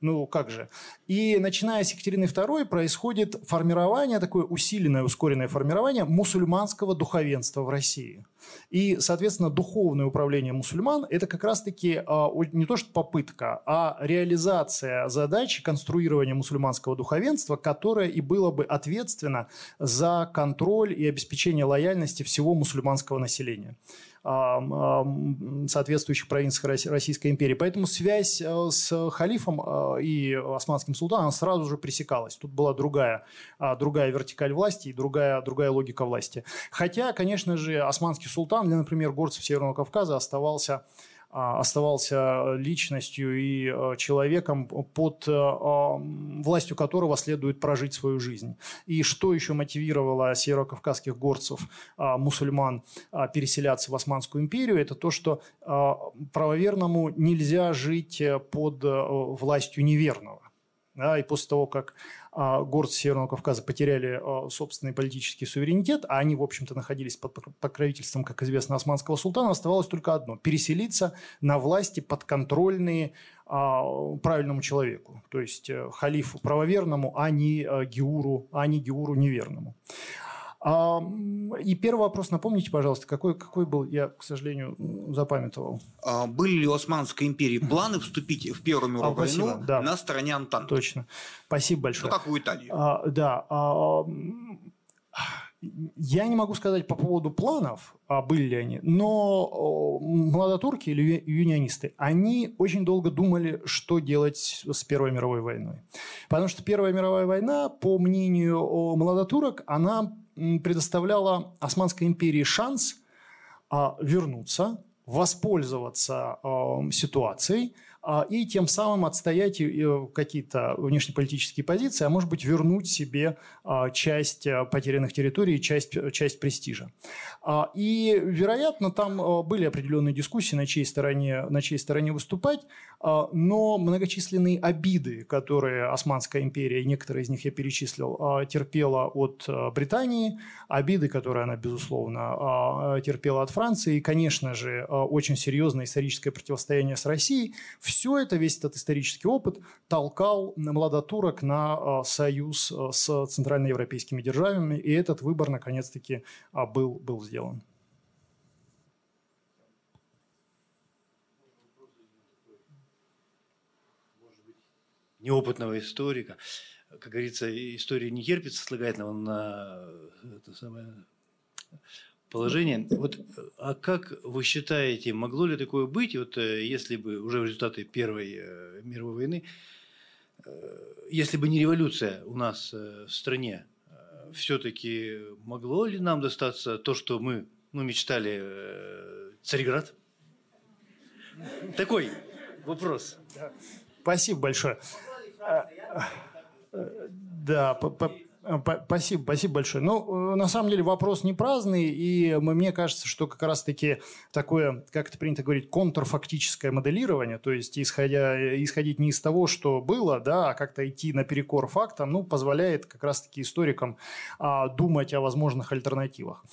Ну, как же. И начиная с Екатерины II происходит формирование, такое усиленное, ускоренное формирование мусульманского духовенства в России. И, соответственно, духовное управление мусульман – это как раз-таки а, не то что попытка, а реализация задачи конструирования мусульманского духовенства, которое и было бы ответственно за контроль и обеспечение лояльности всего мусульманского населения соответствующих провинциях Российской империи. Поэтому связь э, с халифом э, и османским султаном сразу же пресекалась. Тут была другая, а, другая вертикаль власти и другая, другая логика власти. Хотя, конечно же, османский султан для, например, горцев Северного Кавказа оставался оставался личностью и а, человеком, под а, властью которого следует прожить свою жизнь. И что еще мотивировало северокавказских горцев, мусульман, переселяться в Османскую империю, это то, что правоверному нельзя жить под властью неверного. И после того, как а, горцы Северного Кавказа потеряли а, собственный политический суверенитет, а они, в общем-то, находились под покровительством, как известно, османского султана, оставалось только одно – переселиться на власти подконтрольные а, правильному человеку, то есть э, халифу правоверному, а не э, Геуру, а не Геуру неверному. И первый вопрос, напомните, пожалуйста, какой, какой был, я, к сожалению, запамятовал. А были ли у Османской империи планы вступить в Первую мировую а, войну да. на стороне Антанты? Точно. Спасибо большое. Ну, как у Италии. А, да. А, я не могу сказать по поводу планов, а были ли они, но младотурки или юнионисты, они очень долго думали, что делать с Первой мировой войной. Потому что Первая мировая война, по мнению младотурок, она предоставляла Османской империи шанс а, вернуться, воспользоваться а, ситуацией – и тем самым отстоять какие-то внешнеполитические позиции, а может быть вернуть себе а, часть а, потерянных территорий, часть, часть престижа. И, вероятно, там были определенные дискуссии, на чьей стороне, на чьей стороне выступать, но многочисленные обиды, которые Османская империя, некоторые из них я перечислил, терпела от Британии, обиды, которые она, безусловно, терпела от Франции, и, конечно же, очень серьезное историческое противостояние с Россией – все это, весь этот исторический опыт толкал младотурок на а, союз а, с центральноевропейскими державами, и этот выбор, наконец-таки, а, был, был сделан. неопытного историка. Как говорится, история не терпит сослагательного на это самое положение. Вот, а как вы считаете, могло ли такое быть, вот, э, если бы уже в результате Первой э, мировой войны, э, если бы не революция у нас в стране, все-таки могло ли нам достаться то, что мы ну, мечтали Царьград? Такой вопрос. Спасибо большое. Да, Спасибо, спасибо большое. Ну, э, на самом деле вопрос не праздный, и мне кажется, что как раз-таки такое, как это принято говорить, контрфактическое моделирование, то есть исходя, исходить не из того, что было, да, а как-то идти наперекор фактам, ну, позволяет как раз-таки историкам а, думать о возможных альтернативах.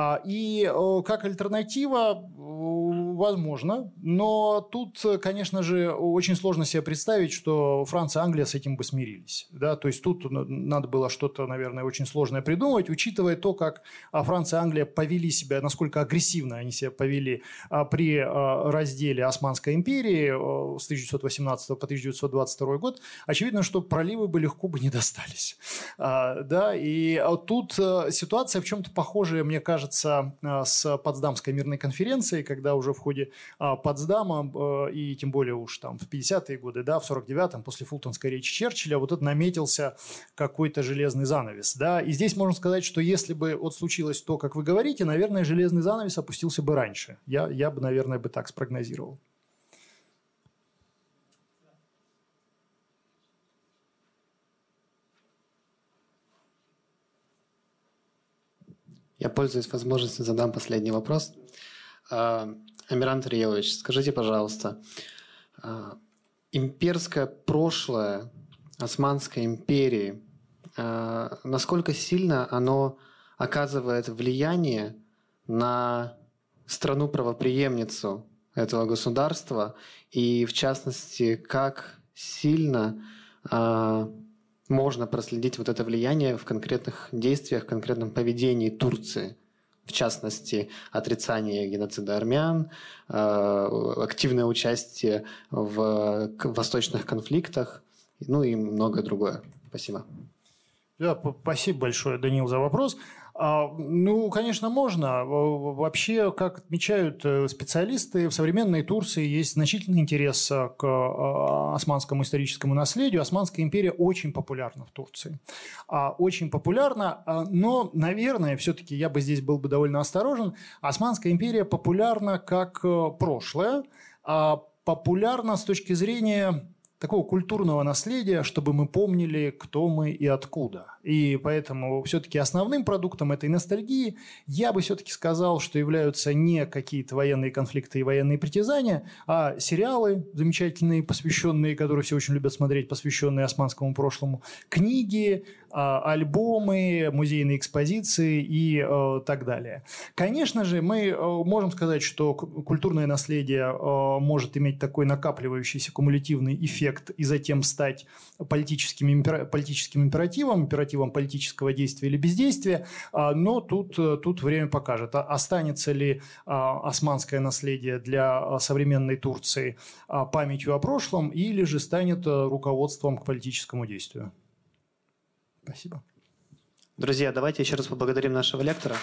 А, и как альтернатива, возможно, но тут, конечно же, очень сложно себе представить, что Франция и Англия с этим бы смирились. Да? То есть тут надо было что-то, наверное, очень сложное придумать, учитывая то, как а, Франция и Англия повели себя, насколько агрессивно они себя повели а, при разделе Османской империи с 1918 по 1922 год, очевидно, что проливы бы легко бы не достались. Да? И тут ситуация в чем-то похожая, мне кажется, кажется, э, с Потсдамской мирной конференцией, когда уже в ходе а, Потсдама, э, и тем более уж там в 50-е годы, да, в 49-м, после фултонской речи Черчилля, вот это наметился какой-то железный занавес. Да? И здесь можно сказать, что если бы вот случилось то, как вы говорите, наверное, железный занавес опустился бы раньше. Я, я бы, наверное, бы так спрогнозировал. Я пользуюсь возможностью, задам последний вопрос. А, Амиран Тариелович, скажите, пожалуйста, а, имперское прошлое Османской империи, а, насколько сильно оно оказывает влияние на страну-правоприемницу этого государства, и в частности, как сильно можно проследить вот это влияние в конкретных действиях, в конкретном поведении Турции – в частности, отрицание геноцида армян, э, активное участие в восточных конфликтах, ну и многое другое. Спасибо. Да, спасибо большое, Данил, за вопрос. А, ну, конечно, можно. Вообще, как отмечают э, специалисты, в современной Турции есть значительный интерес э, к э, османскому историческому наследию. Османская империя очень популярна в Турции. А, очень популярна, а, но, наверное, все-таки я бы здесь был бы довольно осторожен. Османская империя популярна как прошлое, популярна с точки зрения такого культурного наследия, чтобы мы помнили, кто мы и откуда. И поэтому все-таки основным продуктом этой ностальгии я бы все-таки сказал, что являются не какие-то военные конфликты и военные притязания, а сериалы замечательные, посвященные, которые все очень любят смотреть, посвященные османскому прошлому, книги, а, альбомы, музейные экспозиции и э, так далее. Конечно же, мы э, можем сказать, что культурное наследие э, может иметь такой накапливающийся кумулятивный эффект и затем стать политическим, политическим императивом, императивом политического действия или бездействия, а, но тут, тут время покажет, а останется ли османское наследие для современной Турции памятью о прошлом или же станет руководством к политическому действию. Спасибо. Друзья, давайте еще раз поблагодарим нашего лектора.